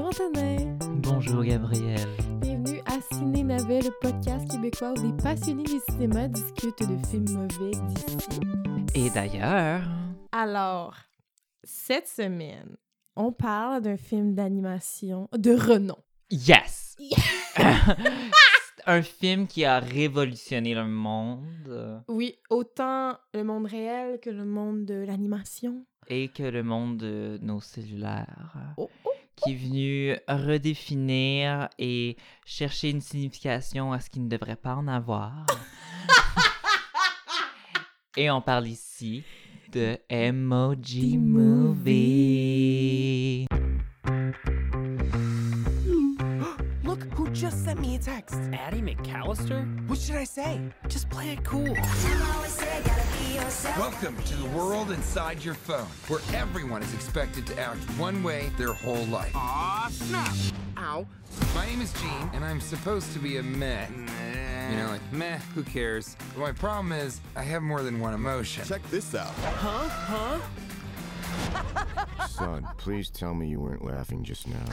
Bonjour Antonin. Bonjour Gabriel. Bienvenue à Ciné Navet, le podcast québécois où des passionnés du cinéma discutent de films mauvais d'ici. Et d'ailleurs, Alors, cette semaine, on parle d'un film d'animation de renom. yes! C'est un film qui a révolutionné le monde Oui, autant le monde réel que le monde de l'animation. et que le monde de nos cellulaires. Oh, oh. Qui est venu redéfinir et chercher une signification à ce qui ne devrait pas en avoir. et on parle ici de Emoji Movie. Just sent me a text. Addie McAllister? What should I say? Just play it cool. Welcome to the world inside your phone, where everyone is expected to act one way their whole life. Aw, snap. Ow. My name is Gene, and I'm supposed to be a meh. You know, like, meh, who cares? But my problem is, I have more than one emotion. Check this out. Huh? Huh? Son, please tell me you weren't laughing just now.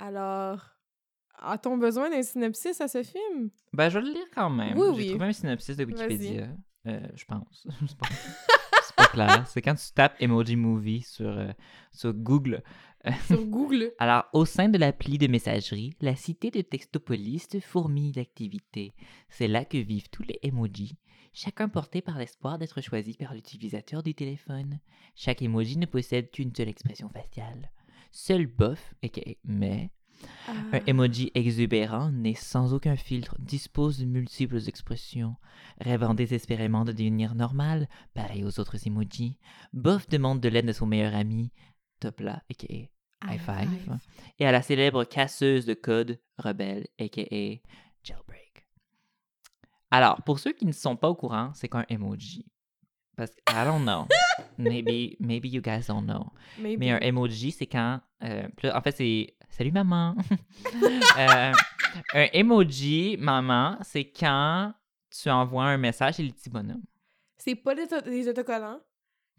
Alors, a-t-on besoin d'un synopsis à ce film? Ben, je vais le lire quand même. Oui, J'ai oui. trouvé un synopsis de. Wikipédia. Euh, je pense. C'est pas, pas clair. C'est quand tu tapes Emoji Movie sur, euh, sur Google. Sur Google. Alors, au sein de l'appli de messagerie, la cité de Textopolis fourmille d'activités. C'est là que vivent tous les emojis, chacun porté par l'espoir d'être choisi par l'utilisateur du téléphone. Chaque emoji ne possède qu'une seule expression faciale. Seul bof, aka mais, un Ah, emoji exubérant, né sans aucun filtre, dispose de multiples expressions. Rêvant désespérément de devenir normal, pareil aux autres emojis, Bof demande de l'aide de son meilleur ami, Topla, aka High Five, et à la célèbre casseuse de code rebelle, aka Jailbreak. Alors, pour ceux qui ne sont pas au courant, c'est qu'un emoji. Parce que, I don't know. maybe, maybe you guys don't know. Maybe. Mais un emoji, c'est quand. euh, en fait, c'est Salut maman. Euh, un emoji, maman, c'est quand tu envoies un message et le petit bonhomme. C'est pas des autocollants.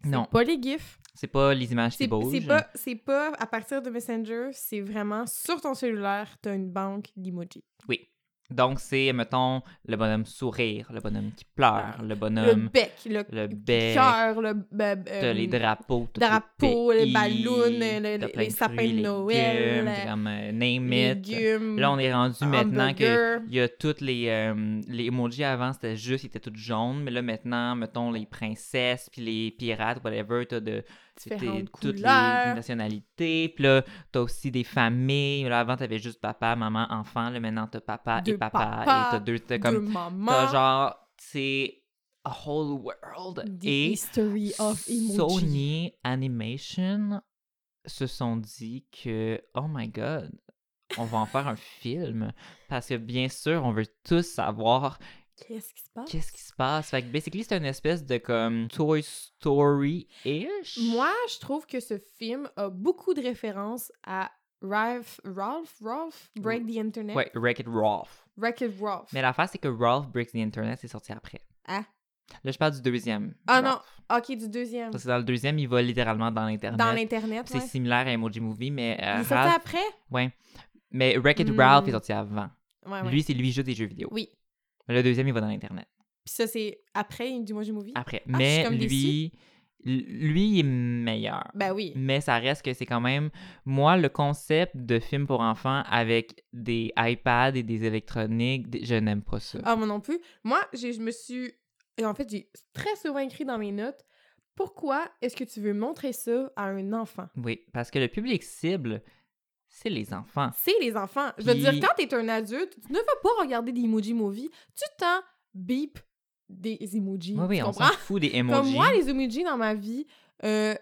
C'est Non. pas les GIFs. C'est pas les images qui C'est bougent. c'est pas, c'est pas à partir de Messenger, c'est vraiment sur ton cellulaire, t'as une banque d'emojis. Oui. Donc, c'est, mettons, le bonhomme sourire, le bonhomme qui pleure, le Le bonhomme, bec, le, le bec, cœur, le t'as euh, les drapeaux, tout drapeaux, le les pays, ballons, le- le- les sapins de Noël, légumes, comme euh, name it. légumes. Là, on est rendu maintenant que il y a toutes les euh, les emojis avant c'était juste ils étaient toutes jaunes mais là maintenant mettons les princesses puis les pirates whatever t'as de Différentes toutes couleurs. les nationalités. Puis là t'as aussi des familles. Là avant t'avais juste papa maman enfant. Là maintenant t'as papa Deux et papa, papas, et t'as deux t'as comme t'as genre c'est a whole world. The et history of emoji. Sony Animation se sont dit que oh my god on va en faire un film. Parce que bien sûr on veut tous savoir Qu'est-ce qui se passe? qu'est-ce qui se passe? Fait que basically c'est une espèce de comme Toy Story-ish Moi, je trouve que ce film a beaucoup de références à Ralph, Ralph, Ralph, Break the Internet. ouais Wreck-It Ralph Wreck-It Ralph. mais l'affaire c'est que Ralph Breaks the Internet c'est sorti après Ah. là je parle du deuxième Ah non, ok, du deuxième. parce que dans le deuxième il va littéralement dans l'internet Dans l'Internet, c'est ouais. similaire à Emoji Movie mais euh, Il est sorti Ralph après? ouais mais Wreck-It Hmm. Ralph est sorti avant Ouais, ouais. lui c'est lui juste des jeux vidéo Oui. Le deuxième, il va dans l'Internet. Puis ça, c'est après du Emoji Movie? Après. Ah, Mais comme lui, lui, il est meilleur. Ben oui. Mais ça reste que c'est quand même. Moi, le concept de film pour enfants avec des iPads et des électroniques, des- je n'aime pas ça. Ah, moi non plus. Moi, je me suis... Et en fait, j'ai très souvent écrit dans mes notes, pourquoi est-ce que tu veux montrer ça à un enfant? Oui, parce que le public cible, c'est les enfants. C'est les enfants. Je veux dire, quand t'es un adulte, tu ne vas pas regarder des Emoji Movie. Tu t'en beep des emojis. Oui, oui, on s'en fout des Comme emojis. moi, les emojis dans ma vie euh,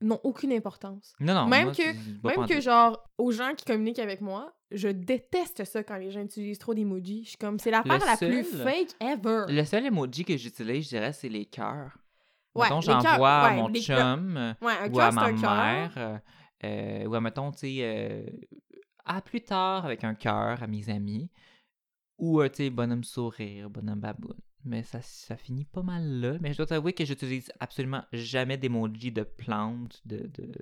n'ont aucune importance. Non, non. même moi, que- Même que, genre, aux gens qui communiquent avec moi, je déteste ça quand les gens utilisent trop d'emojis. Je suis comme, c'est l'affaire la plus fake ever. Le seul emoji que j'utilise, je dirais, c'est les cœurs. Ouais, j'envoie à ouais, mon chum. Ouais, un ou à ma mère, euh, ou à, mettons, tu sais, euh, à plus tard avec un cœur à mes amis, ou, euh, tu sais, bonhomme sourire, bonhomme baboune. Mais ça, ça finit pas mal là. Mais je dois t'avouer que j'utilise absolument jamais d'emoji de plantes, de, de,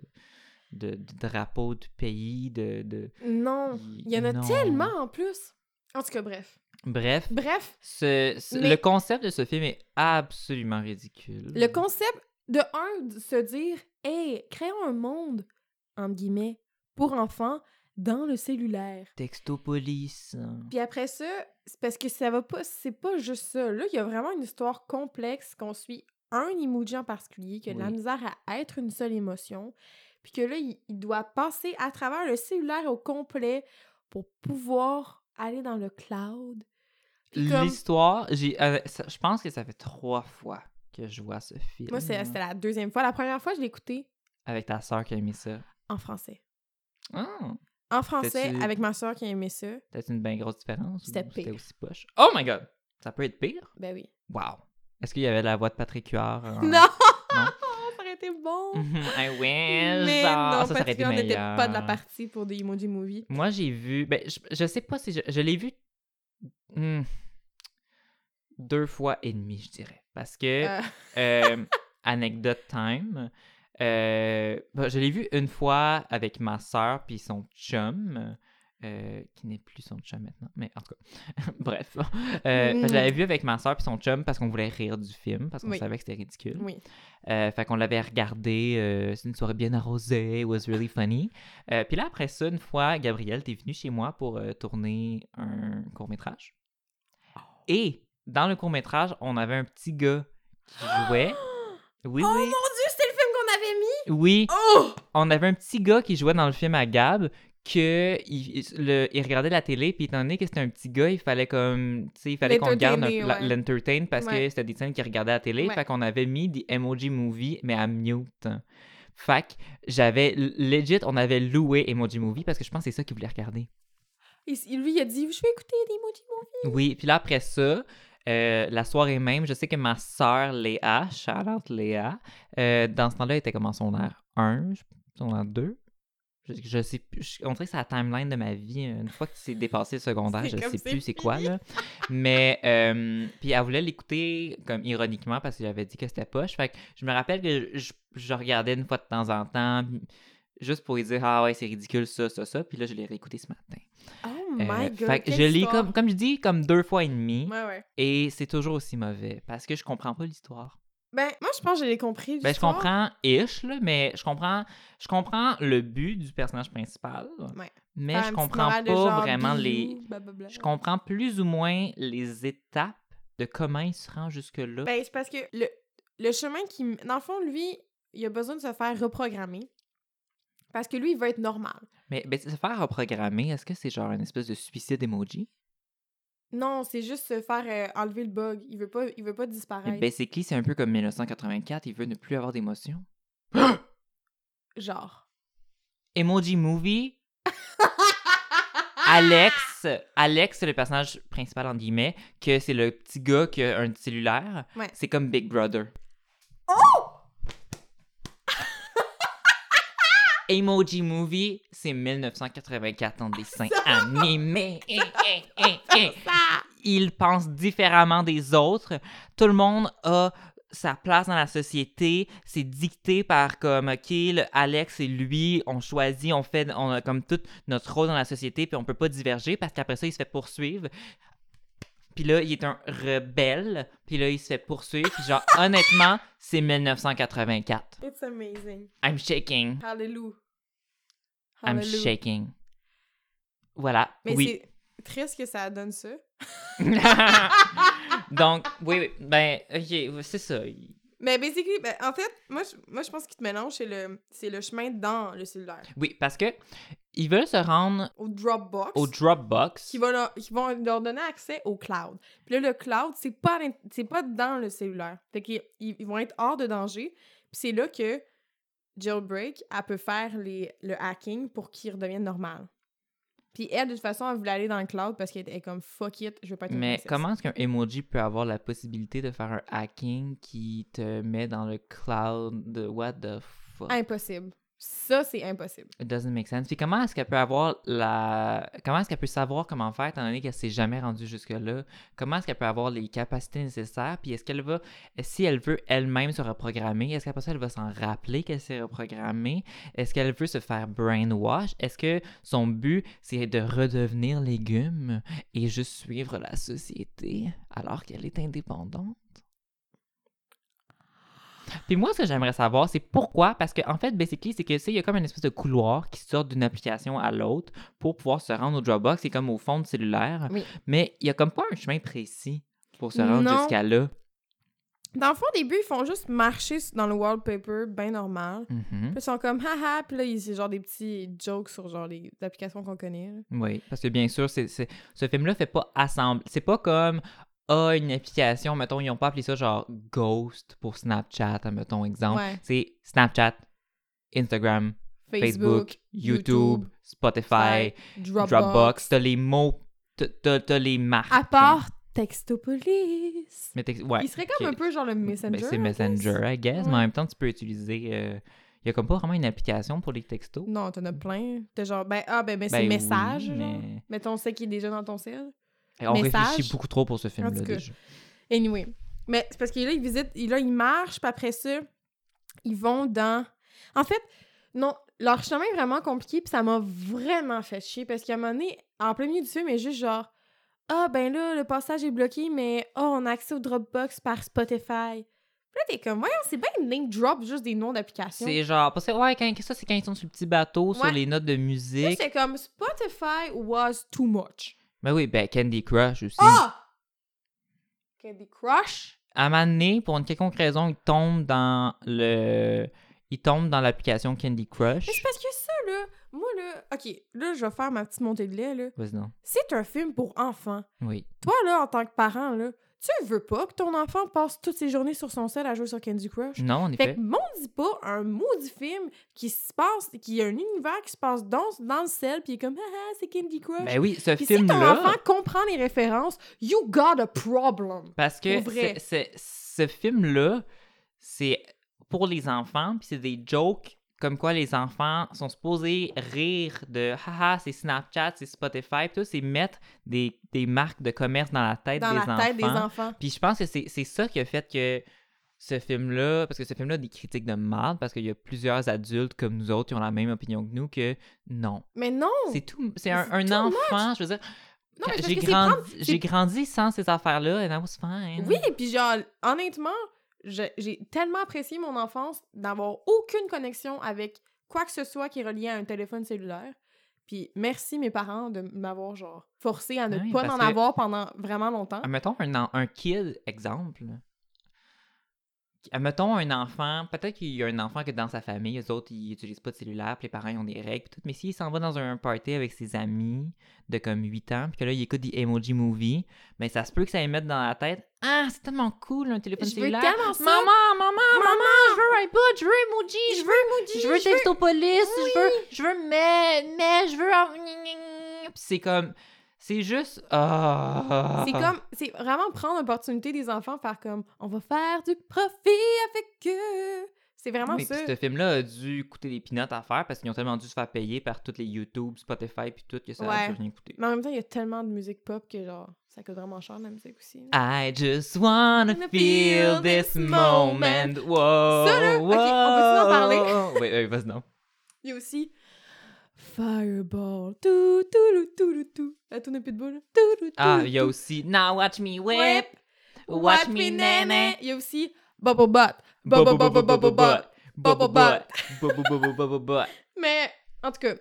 de, de drapeaux du pays, de... de... Non, il y en a Non. tellement en plus. En tout cas, bref. Bref, Bref, ce- ce- Mais- le concept de ce film est absolument ridicule. le concept de un, de se dire, hey, créons un monde, entre guillemets, pour enfants dans le cellulaire. Textopolis. Puis après ça, c'est parce que ça va pas, c'est pas juste ça. Là, il y a vraiment une histoire complexe qu'on suit un emoji en particulier qui a de la misère à être une seule émotion. Puis que là, il, il doit passer à travers le cellulaire au complet pour pouvoir aller dans le cloud. Comme- L'histoire, j'ai, euh, je pense que ça fait trois fois que je vois ce film. Moi, c'est- c'était la deuxième fois. La première fois, je l'ai écouté Avec ta soeur qui a aimé ça. En français. Ah, En français, avec ma soeur qui a aimé ça. peut-être une bien grosse différence. C'était C'était pire. aussi poche? Oh my god! Ça peut être pire? Ben oui. Wow! Est-ce qu'il y avait la voix de Patrick Huard? Non! Non? ça aurait été bon! I wish! Mais Ah, non, ça, Patrick, on n'était pas de la partie pour des Emoji Movie. Moi, j'ai vu. Ben, je, je sais pas si je, je l'ai vu hmm, deux fois et demi, je dirais. Parce que, Euh, euh, anecdote time, euh, ben, je l'ai vu une fois avec ma soeur puis son chum. euh, qui n'est plus son chum maintenant, mais en tout cas, bref. Euh, je l'avais vu avec ma soeur puis son chum parce qu'on voulait rire du film, parce qu'on Oui. savait que c'était ridicule. oui. Euh, fait qu'on l'avait regardé, euh, c'est une soirée bien arrosée, it was really funny. Puis là, après ça, une fois, Gabriel, t'es venu chez moi pour tourner un court-métrage. Et dans le court-métrage, on avait un petit gars qui jouait. Oui, Oh oui. mon dieu, c'était le film qu'on avait mis! Oui, Oh! on avait un petit gars qui jouait dans le film à Gab que il, il- le- il regardait la télé puis étant donné que c'était un petit gars il fallait comme tu sais il fallait qu'on garde ouais. l'entertain parce que c'était des scènes qu'il regardait à la télé Ouais. fait qu'on avait mis des emoji movie mais à mute fait j'avais legit on avait loué emoji movie parce que je pense que c'est ça qu'il voulait regarder Et lui, il a dit Je vais écouter des Emoji Movie. oui puis là après ça euh, la soirée même, je sais que ma sœur Léa, shout out Léa, euh, dans ce temps-là, elle était comme en secondaire 1, je- secondaire 2. Je, je sais plus, je- on dirait que c'est la timeline de ma vie. Une fois que c'est dépassé le secondaire, je sais plus c'est quoi, là. Mais, euh, puis elle voulait l'écouter comme ironiquement parce que j'avais dit que c'était poche. Fait que je me rappelle que je, je regardais une fois de temps en temps, juste pour lui dire, ah ouais, c'est ridicule, ça, ça, ça. Puis là, je l'ai réécouté ce matin. Oh Euh, my god. fait que je lis, histoire. comme, comme je dis, comme deux fois et demi. Ouais, ouais. Et c'est toujours aussi mauvais parce que je comprends pas l'histoire. Ben, moi, je pense que je l'ai compris. Ben, je comprends ish, là, mais je comprends, je comprends le but du personnage principal. Ouais. Mais Faire je comprends pas genre, vraiment les. blablabla. Je comprends plus ou moins les étapes de comment il se rend jusque-là. Ben, c'est parce que le, le chemin qui. Dans le fond, lui, il a besoin de se faire reprogrammer. Parce que lui, il veut être normal. Mais ben, se faire reprogrammer, est-ce que c'est genre une espèce de suicide emoji? Non, c'est juste se faire euh, enlever le bug. Il veut pas, il veut pas disparaître. Basically, c'est un peu comme 1984, il veut ne plus avoir d'émotion. Genre. Emoji Movie, Alex, Alex, c'est le personnage principal, en guillemets, que c'est le petit gars qui a un cellulaire. Ouais. C'est comme Big Brother. Emoji Movie, c'est 1984 en dessin animé. Eh, eh, eh, eh. Il pense différemment des autres. Tout le monde a sa place dans la société. C'est dicté par comme, OK, le Alex et lui, on choisit, on fait, on a comme tout notre rôle dans la société, puis on peut pas diverger parce qu'après ça, il se fait poursuivre. Puis là, il est un rebelle, puis là, il se fait poursuivre. Puis genre, honnêtement, c'est 1984. It's amazing. I'm shaking. Hallelujah. I'm Hallelujah. shaking. Voilà. Mais oui. c'est triste que ça donne ça. Donc, oui, oui. Ben, ok, c'est ça. Mais basically, ben, en fait, moi, je, moi, je pense qu'il te mélange, c'est le, c'est le chemin dans le cellulaire. Oui, parce que ils veulent se rendre Au Dropbox. au Dropbox. qui, va leur, qui vont leur donner accès au cloud. Puis là, le cloud, c'est pas, c'est pas dans le cellulaire. Fait qu'ils ils ils vont être hors de danger. Puis c'est là que Jailbreak, elle peut faire les, le hacking pour qu'il redevienne normal. Puis elle, de toute façon, elle voulait aller dans le cloud parce qu'elle est comme fuck it, je veux pas être Mais princesse. comment est-ce qu'un emoji peut avoir la possibilité de faire un hacking qui te met dans le cloud de what the fuck? Impossible. Ça, c'est impossible. It doesn't make sense. Puis comment est-ce qu'elle peut avoir la. Comment est-ce qu'elle peut savoir comment faire, étant donné qu'elle s'est jamais rendue jusque-là? Comment est-ce qu'elle peut avoir les capacités nécessaires? Puis est-ce qu'elle va. Si elle veut elle-même se reprogrammer, est-ce qu'après ça, elle va s'en rappeler qu'elle s'est reprogrammée? Est-ce qu'elle veut se faire brainwash? Est-ce que son but, c'est de redevenir légume et juste suivre la société alors qu'elle est indépendante? Puis moi, ce que j'aimerais savoir, c'est pourquoi? Parce qu'en en fait, basically, c'est que, il y a comme une espèce de couloir qui sort d'une application à l'autre pour pouvoir se rendre au Dropbox. C'est comme au fond de cellulaire. Oui. Mais il y a comme pas un chemin précis pour se rendre jusqu'à là. Dans le fond, au début, ils font juste marcher dans le wallpaper, bien normal. Mhm. Puis ils sont comme haha, puis là, c'est genre des petits jokes sur genre les applications qu'on connaît. là. Oui, parce que bien sûr, c'est- ce film-là fait pas assemble. C'est pas comme ah, une application, mettons, ils ont pas appelé ça genre Ghost pour Snapchat, mettons, exemple. Ouais. C'est Snapchat, Instagram, Facebook, YouTube, Spotify, Dropbox. Dropbox. T'as les mots, t'as- t'as, les marques. À part Textopolis. Mais t'ex- ouais, il serait comme un peu genre le Messenger. Ben, c'est I guess. Messenger, I guess, mais en même temps, tu peux utiliser. euh, Il y a comme pas vraiment une application pour les textos. Non, t'en as plein. T'as genre, ben, ah, ben, ben c'est Ben message, oui, mais- Mettons, c'est qui est déjà dans ton ciel. Et on Message. réfléchit beaucoup trop pour ce film-là déjà. Anyway. Mais c'est parce que là, ils visitent, là, ils marchent, puis après ça, ils vont dans. En fait, non, leur chemin est vraiment compliqué, puis ça m'a vraiment fait chier, parce qu'à un moment donné, en plein milieu du film, il est juste genre. Ah, ben là, le passage est bloqué, mais oh, on a accès au Dropbox par Spotify. Puis là, t'es comme, voyons, c'est bien name drop, juste des noms d'applications. C'est genre, parce que, ouais, quand, ça, c'est quand ils sont sur le petit bateau, sur les notes de musique. c'est comme Spotify was too much. Mais oui, ben Candy Crush aussi. Ah! Candy Crush? À un moment donné, pour une quelconque raison, il tombe dans le. Il tombe dans l'application Candy Crush. Mais c'est parce que ça, là, moi, là, ok, là, je vais faire ma petite montée de lait, là. Vas-y donc. C'est un film pour enfants. Oui. Toi, là, en tant que parent, là, tu veux pas que ton enfant passe toutes ses journées sur son sel à jouer sur Candy Crush? Non, en Fait effet. que maudit pas un maudit film qui se passe, qui a un univers qui se passe dans, dans le sel, puis il est comme, haha, c'est Candy Crush. Ben oui, ce puis si ton film-là. enfant comprend les références, you got a problem. Parce que vrai. ce film-là, c'est pour les enfants, puis c'est des jokes comme quoi les enfants sont supposés rire de haha, c'est Snapchat, c'est Spotify, tout, c'est mettre des, des marques de commerce dans la tête Dans des la enfants. tête des enfants. Puis je pense que c'est c'est ça qui a fait que ce film-là, parce que ce film-là a des critiques de mal, parce qu'il y a plusieurs adultes comme nous autres qui ont la même opinion que nous, que non. Mais non! C'est tout. C'est un, un too enfant, je veux dire. Non, mais c'est J'ai parce que c'est grandi, sans ces affaires-là, and I was fine. Oui, puis genre, honnêtement, j'ai tellement apprécié mon enfance d'avoir aucune connexion avec quoi que ce soit qui est relié à un téléphone cellulaire. Puis merci mes parents de m'avoir genre forcé à ne Oui, pas en que- avoir pendant vraiment longtemps. Mettons un, un kid, exemple. Mettons un enfant, peut-être qu'il y a un enfant que dans sa famille, les autres, ils utilisent pas de cellulaire, puis les parents ils ont des règles, puis tout. Mais s'il s'en va dans un party avec ses amis de comme 8 ans, puis que là, il écoute des emoji movies, ben ça se peut que ça lui mette dans la tête Ah, c'est tellement cool, un téléphone Je veux cellulaire. tellement ça. Maman, maman, maman, je veux un iPod, je veux emoji, je veux, emoji, je veux Textopolis, je veux, je veux mais, mais, je veux. Puis c'est comme. C'est juste. Ah. C'est comme, c'est vraiment prendre l'opportunité des enfants, faire comme, on va faire du profit avec eux. C'est vraiment Oui, ça. ce film-là a dû coûter des pinottes à faire parce qu'ils ont tellement dû se faire payer par toutes les YouTube, Spotify puis tout que ça a Ouais. dû rien coûter. Mais en même temps, il y a tellement de musique pop que genre, ça coûte vraiment cher la musique aussi. là. I just wanna feel feel this moment. moment. Wow. Ça, là, ok, on peut-tu en parler? Oui, oui, vas-y, non. Il y a aussi Fireball. Tout, tout, tout, tout. La tourne plus de boule. Tout, tout, Ah, il y a aussi Now Watch Me Whip. Watch me, nene. Il y a aussi Bubble Butt. Bubble, bubble, bubble, butt. Bubble butt. Bubble bubble bubble butt. Mais, en tout cas,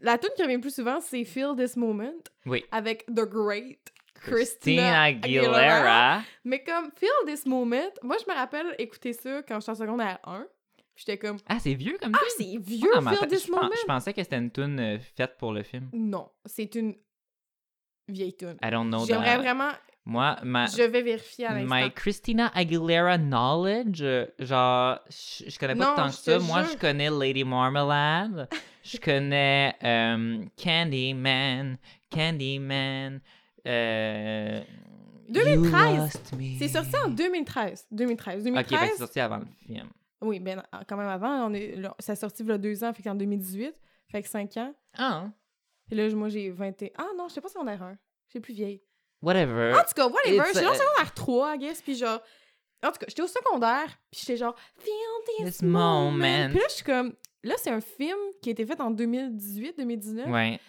la tune qui revient plus souvent, c'est Feel This Moment Oui. avec The Great Christina. Aguilera. Mais comme Feel This Moment, moi, je me rappelle écouter ça quand j'étais en secondaire 1. J'étais comme, Ah, c'est vieux comme ah, c'est vieux, Feel attends, This je, pensais que c'était une tune euh, faite pour le film. Non, c'est une vieille tune. I don't know J'aimerais that. vraiment, Moi, ma, je vais vérifier à l'instant. my Christina Aguilera knowledge, euh, genre, je, je connais pas Non, tant que ça. Moi, je connais Lady Marmalade. je connais euh, Candyman. Candyman. Euh, 2013. You Lost Me. C'est sorti en 2013. 2013. Ok, 2013. ben, c'est sorti avant le film. Oui, ben quand même avant. On est, là, ça a sorti il y a deux ans, fait qu'en 2018. Fait que cinq ans. Ah, Puis là, moi, j'ai 21. Ah non, je sais pas si on est un. J'ai plus vieille. whatever. En tout cas, whatever. J'étais en secondaire 3, I guess. Puis genre. En tout cas, j'étais au secondaire. Puis j'étais genre. Feel this, This moment. moment. Puis là, je suis comme. Là, c'est un film qui a été fait en 2018-2019. Ouais.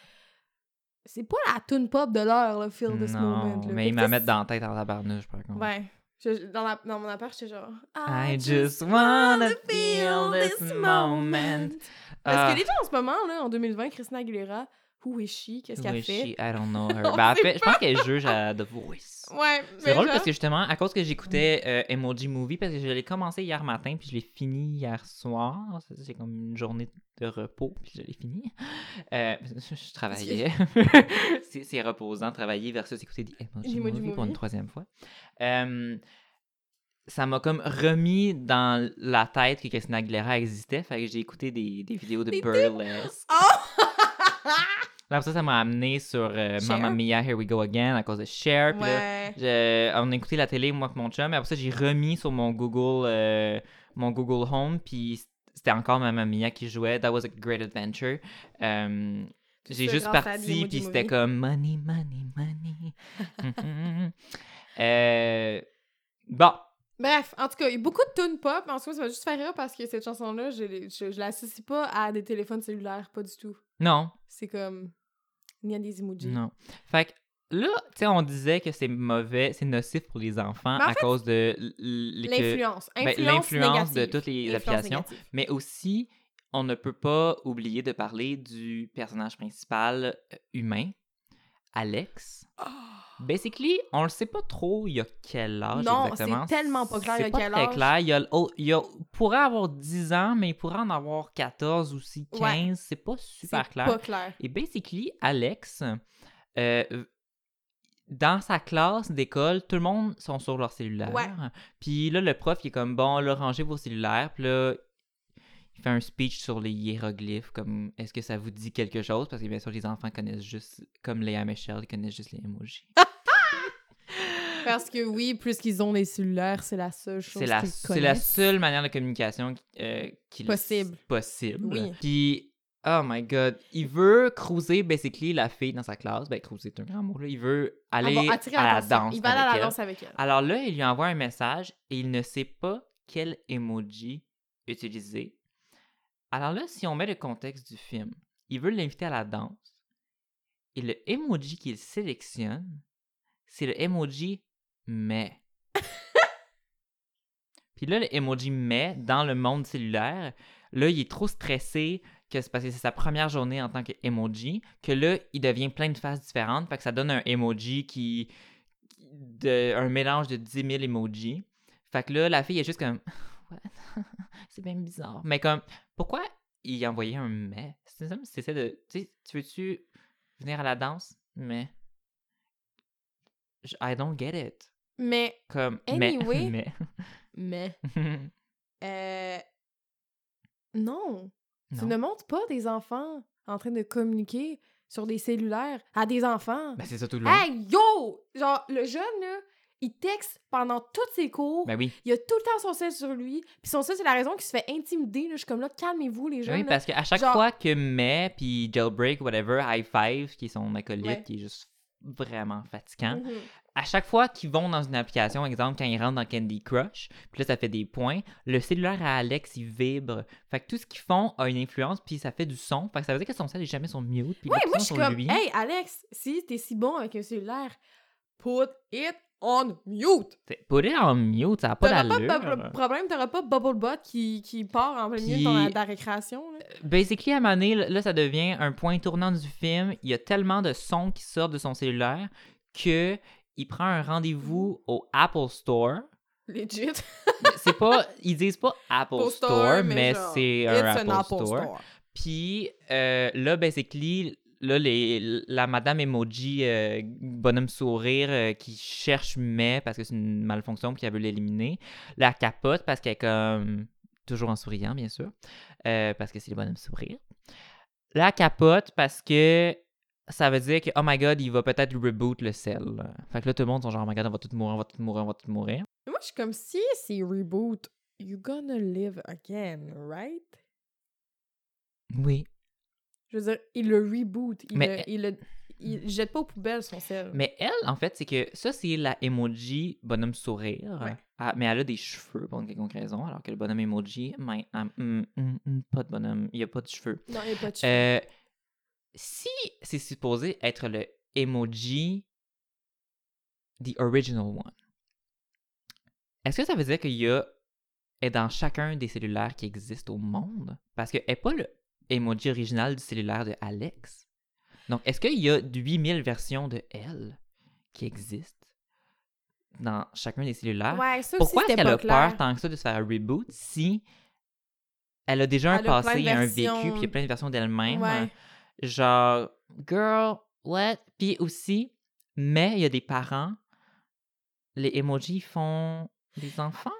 C'est pas la tune pop de l'heure, là, Feel this moment. Non, là. mais ils me mettent dans la tête en tabarnouche, par contre. Ouais. Je- dans, la- dans mon appart, j'étais genre. I just wanna feel this moment. Parce Ah. que les gens en ce moment, là, en 2020, Christina Aguilera, who is she? Qu'est-ce qu'elle fait? she- I don't know her. Ben, je pense qu'elle juge à The Voice. Ouais, C'est drôle genre- parce que justement, à cause que j'écoutais euh, Emoji Movie, parce que je l'ai commencé hier matin, puis je l'ai fini hier soir. C'est comme une journée de repos, puis je l'ai fini. Euh, je travaillais. c'est reposant travailler versus écouter des Emoji, Emoji Movie, pour une troisième fois. Euh, ça m'a comme remis dans la tête que Christina Aguilera existait, fait que j'ai écouté des, des vidéos de burlesque. Oh! Après ça, ça m'a amené sur euh? Mamma Mia, Here We Go Again à cause de Cher. Puis là, Ouais. je- on a écouté la télé, moi et mon chum, et après ça, j'ai remis sur mon Google, euh, mon Google Home, puis c'était encore Mamma Mia qui jouait. That was a great adventure. Euh, j'ai juste parti, puis c'était comme money, money, money. Euh, bon, Bref, en tout cas, il y a beaucoup de tunes pop. En tout cas, ça va juste faire rire parce que cette chanson-là, je, je, je l'associe pas à des téléphones cellulaires, pas du tout. non, C'est comme. Y a des emojis. non. Fait que là, tu sais, on disait que c'est mauvais, c'est nocif pour les enfants en à fait, cause de L'influence. ben, l'influence de toutes les applications. négative. Mais aussi, on ne peut pas oublier de parler du personnage principal euh, humain, Alex. Basically, on le sait pas trop il y a quel âge Non, exactement. c'est tellement pas clair il y a C'est pas quel très âge. clair. Il, y a, oh, il y a- pourrait avoir 10 ans, mais il pourrait en avoir 14 aussi, 15. Ouais. C'est pas super clair. pas clair. Et basically, Alex, euh, dans sa classe d'école, tout le monde sont sur leur cellulaire. Puis là, le prof, il est comme, bon, là, rangez vos cellulaires. Puis là, il fait un speech sur les hiéroglyphes, comme, est-ce que ça vous dit quelque chose? Parce que bien sûr, les enfants connaissent juste, comme Léa Michel, ils connaissent juste les emojis. Parce que oui, plus qu'ils ont les cellulaires, c'est la seule chose C'est la, c'est la seule manière de communication euh, Possible. possible. Oui. Puis, oh my god, il veut cruiser basically la fille dans sa classe. Ben, cruiser, c'est un grand mot là. Il veut aller Avoir- attirer à la danse. Il va aller à la elle. danse avec elle. Alors là, il lui envoie un message et il ne sait pas quel emoji utiliser. Alors là, si on met le contexte du film, il veut l'inviter à la danse. Et le emoji qu'il sélectionne, c'est le emoji mais. Puis là, le emoji mais dans le monde cellulaire, là, il est trop stressé que c'est parce que c'est sa première journée en tant qu'emoji, que là, il devient plein de faces différentes. Fait que ça donne un emoji qui. De, un mélange de 10 000 emojis. Fait que là, la fille est juste comme. What? c'est bien bizarre. Mais comme, pourquoi il envoyait un mais? C'est ça, c'est ça de. Tu sais, tu veux-tu venir à la danse? Mais. I don't get it. Mais, Comme. Anyway. Mais. mais, mais. euh, non. Tu ne montres pas des enfants en train de communiquer sur des cellulaires à des enfants. Ben, c'est ça tout le long. hey, yo! Genre, le jeune, là, il texte pendant tous ses cours. Ben oui. Il a tout le temps son sel sur lui. Puis son sel, c'est la raison qu'il se fait intimider. Là. Je suis comme là, calmez-vous, les jeunes. Oui, là. parce qu'à chaque genre- fois que May puis Jailbreak, whatever, High Five, qui est son acolyte, Ouais. qui est juste vraiment fatigant, Mhm. à chaque fois qu'ils vont dans une application, exemple quand ils rentrent dans Candy Crush, puis là ça fait des points, le cellulaire à Alex il vibre. Fait que tout ce qu'ils font a une influence, puis ça fait du son. Fait que ça veut dire que son cell est jamais sur mute, puis le moi, son je suis comme, lui. hey, Alex, si t'es si bon avec un cellulaire, put it on mute. Put it en mute, ça a pas T'auras pas de d'allure. problème, t'auras pas Bubblebot qui, qui part en plein milieu de, ton- de la récréation. là. Basically, à un moment donné, là, ça devient un point tournant du film. Il y a tellement de sons qui sortent de son cellulaire que il prend un rendez-vous au Apple Store. Legit. C'est pas, ils disent pas Apple Store, mais, c'est un Apple, Apple Store. Store. Puis euh, là, basically, là, les, la madame emoji euh, bonhomme sourire euh, qui cherche mais parce que c'est une malfonction puis qu'elle veut l'éliminer, la capote parce qu'elle est comme toujours en souriant, bien sûr, euh, parce que c'est le bonhomme sourire. La capote parce que ça veut dire que, oh my god, il va peut-être reboot le sel. Fait que là, tout le monde sont genre, oh my god, on va tout mourir, on va tout mourir, on va tout mourir. Moi, je suis comme si c'est reboot. You gonna live again, right? Oui. Je veux dire, il le reboot. Il, Mais- le, il, le- il jette pas aux poubelles son sel. Mais elle, en fait, c'est que ça, c'est la emoji bonhomme sourire. Ouais. Ah, mais elle a des cheveux pour une quelconque raison, alors que le bonhomme emoji, mais, hum, hum, hum, pas de bonhomme, il n'y a pas de cheveux. Non, il n'y a pas de cheveux. Euh, si c'est supposé être le emoji, the original one, est-ce que ça veut dire qu'il y a est dans chacun des cellulaires qui existent au monde? Parce qu'elle n'est pas le emoji original du cellulaire de Alex. Donc, est-ce qu'il y a 8000 versions de elle qui existent dans chacun des cellulaires? ouais, ça aussi, Pourquoi est-ce qu'elle a clair. peur tant que ça de se faire un reboot si elle a déjà un a passé, de un versions. vécu, puis il y a plein de versions d'elle-même? Ouais. Genre, girl, what? Puis aussi, mais il y a des parents, les emojis font des enfants.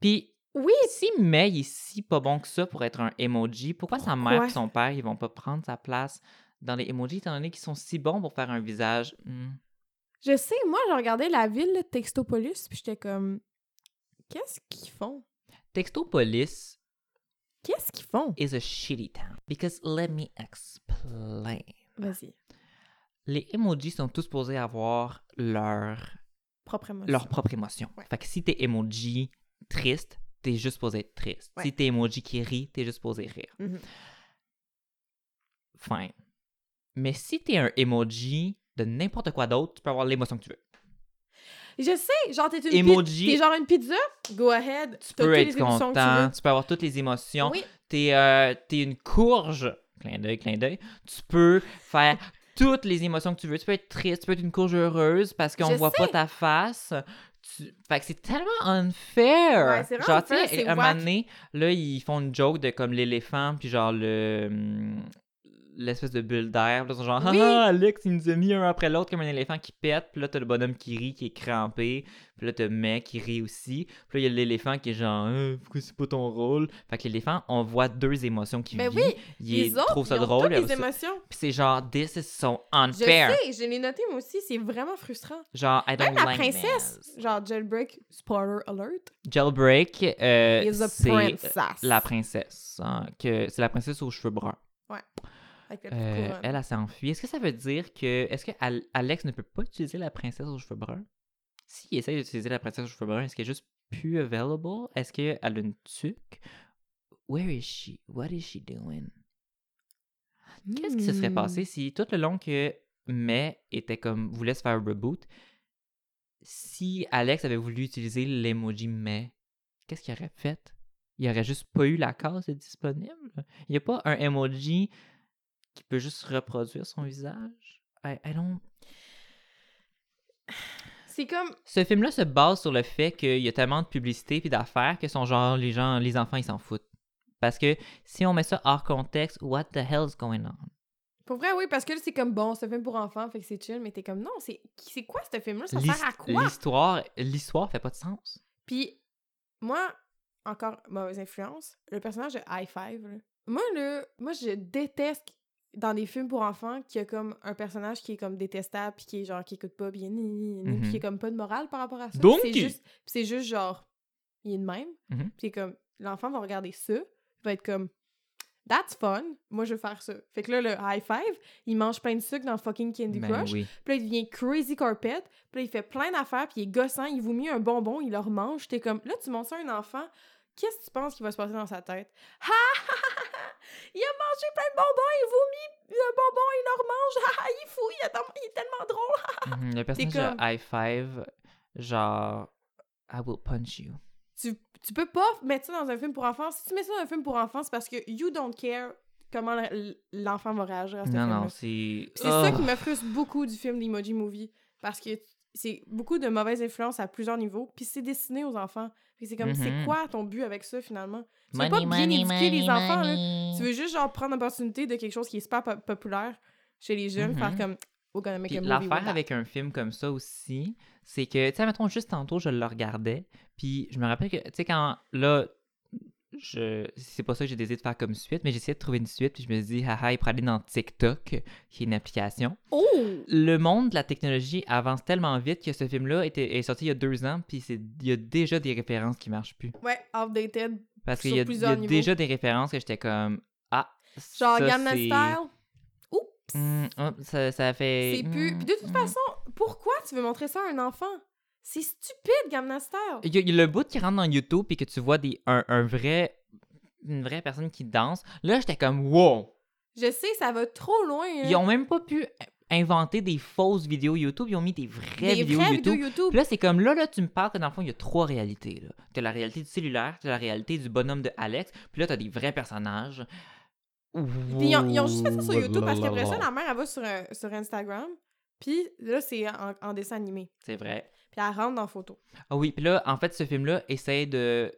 Puis Oui, si mais il est si pas bon que ça pour être un emoji, pourquoi, sa mère et son père, ils vont pas prendre sa place dans les emojis étant donné qu'ils sont si bons pour faire un visage? Hmm. je sais, moi, j'ai regardé la ville de Textopolis, puis j'étais comme, qu'est-ce qu'ils font? Textopolis Qu'est-ce qu'ils font? is a shitty town. Because let me explain. Vas-y, Les emojis sont tous supposés avoir leur, propre émotion. leur propre émotion. Ouais. Fait que si t'es emoji triste, t'es juste supposé être triste. Ouais. Si t'es emoji qui rit, t'es juste supposé rire. Fine. Mais si t'es un emoji de n'importe quoi d'autre, tu peux avoir l'émotion que tu veux. Je sais, genre, t'es une Emoji. T'es genre une pizza? Go ahead. Tu peux être tu content, veux. tu peux avoir toutes les émotions. Oui, T'es euh, t'es une courge, clin d'œil, clin d'œil. Tu peux faire toutes les émotions que tu veux. Tu peux être triste, tu peux être une courge heureuse parce qu'on voit pas ta face. Tu... Fait que c'est tellement unfair. Ouais, genre, tu sais, un moment donné, là, ils font une joke de comme l'éléphant, puis genre le. L'espèce de bulle d'air. Là, ils sont genre, Oui. ah, Alex, il nous a mis un après l'autre comme un éléphant qui pète. Puis là, t'as le bonhomme qui rit, qui est crampé. Puis là, t'as mec qui rit aussi. Puis là, il y a l'éléphant qui est genre, Euh, pourquoi c'est pas ton rôle? Fait que l'éléphant, on voit deux émotions qui Ben vit. oui, il les est- autres, trouve ça ils ont drôle. toutes les émotions. Puis c'est genre, this is so Je unfair. sais, je l'ai noté moi aussi, c'est vraiment frustrant. Genre, I don't Même la princesse, this. genre Jailbreak, spoiler alert, Jailbreak, euh, c'est la princesse. hein, que c'est la princesse aux cheveux bruns. Avec la petite Euh, couronne. elle, elle s'est enfuie. Est-ce que ça veut dire que. Est-ce que Al- Alex ne peut pas utiliser la princesse aux cheveux bruns? S'il essaie d'utiliser la princesse aux cheveux bruns, est-ce qu'elle est juste plus available? Est-ce qu'elle a une tuque? Where is she? What is she doing? Qu'est-ce qui se serait Hmm. passé si tout le long que May était comme voulait se faire reboot, si Alex avait voulu utiliser l'emoji May, qu'est-ce qu'il aurait fait? Il aurait juste pas eu la case disponible? Il n'y a pas un emoji qui peut juste reproduire son visage? I, I don't... C'est comme, Ce film-là se base sur le fait qu'il y a tellement de publicité puis d'affaires que son genre, les gens, les enfants, ils s'en foutent. Parce que si on met ça hors contexte, what the hell's going on? pour vrai, oui, parce que là, c'est comme, bon, c'est un film pour enfants, fait que c'est chill, mais t'es comme, non, c'est c'est quoi ce film-là? Ça sert à quoi? L'histoire, l'histoire fait pas de sens. Puis, moi, encore mauvaise influence, le personnage de High Five, là. moi, là, moi, je déteste dans des films pour enfants qu'il y a comme un personnage qui est comme détestable, puis qui est genre, qui écoute pas, puis, ni- ni- ni- Mhm. puis qui est comme pas de morale par rapport à ça. Donc, c'est juste, c'est juste genre, il est de même. Mhm. Puis c'est comme, l'enfant va regarder ça, il va être comme, that's fun, moi je veux faire ça. Fait que là, le high five, il mange plein de sucre dans fucking Candy Ben Crush. oui. Puis là, il devient crazy carpet. Puis là, il fait plein d'affaires. Puis il est gossant. Il vous met un bonbon. Il le remange. T'es comme, là, tu montres ça à un enfant. Qu'est-ce que tu penses qui va se passer dans sa tête? Ha! Il a mangé plein de bonbons. Il vomit le bonbon. Il le remange. Ha, il est fou. Il, est tellement drôle. Mhm, Le personnage comme- de High Five, genre, I will punch you. tu, tu peux pas mettre ça dans un film pour enfants. Si tu mets ça dans un film pour enfants, c'est parce que you don't care comment l'enfant va réagir à ce Non, film-là. non, c'est. C'est ça Oh. qui me frustre beaucoup du film d'Emoji Movie. Parce que c'est beaucoup de mauvaises influences à plusieurs niveaux. Puis c'est destiné aux enfants. Puis c'est comme, c'est Mhm. quoi ton but avec ça finalement? Tu veux Money, pas bien money, éduquer les enfants, là. Tu veux juste genre prendre l'opportunité de quelque chose qui est super po- populaire chez les jeunes, faire comme, we're gonna make a movie l'affaire avec un film comme ça aussi, c'est que, tu sais, mettons, juste tantôt, je le regardais, puis je me rappelle que, tu sais, quand, là, je c'est pas ça que j'ai décidé de faire comme suite, mais j'ai essayé de trouver une suite, puis je me suis dit, haha, il pourrait aller dans TikTok, qui est une application. Oh! Le monde de la technologie avance tellement vite que ce film-là était, est sorti il y a deux ans, puis c'est- il y a déjà des références qui marchent plus. Ouais, outdated. Parce qu'il y a, y a déjà des références que j'étais comme, ah, Genre ça, Gangnam Style? Oups! Hop, ça, ça fait. C'est plus. hmm, Puis de toute façon, pourquoi tu veux montrer ça à un enfant? C'est stupide, Gangnam Style. Il y, a- il y a le bout qui rentre dans YouTube et que tu vois des, un, un vrai, une vraie personne qui danse. Là, j'étais comme, wow! Je sais, ça va trop loin. hein. Ils ont même pas pu inventer des fausses vidéos YouTube, ils ont mis des vraies des vidéos vraies YouTube. vidéos YouTube. Puis là, c'est comme là, là, tu me parles que dans le fond, il y a trois réalités. là. T'as la réalité du cellulaire, t'as la réalité du bonhomme de Alex, puis là, t'as des vrais personnages. Puis ils ont, ils ont juste fait ça sur YouTube parce qu'après ça, la mère, elle va sur, euh, sur Instagram. Puis là, c'est en, en dessin animé. C'est vrai. Puis elle rentre dans photo. Ah oui, puis là, en fait, ce film-là essaie de.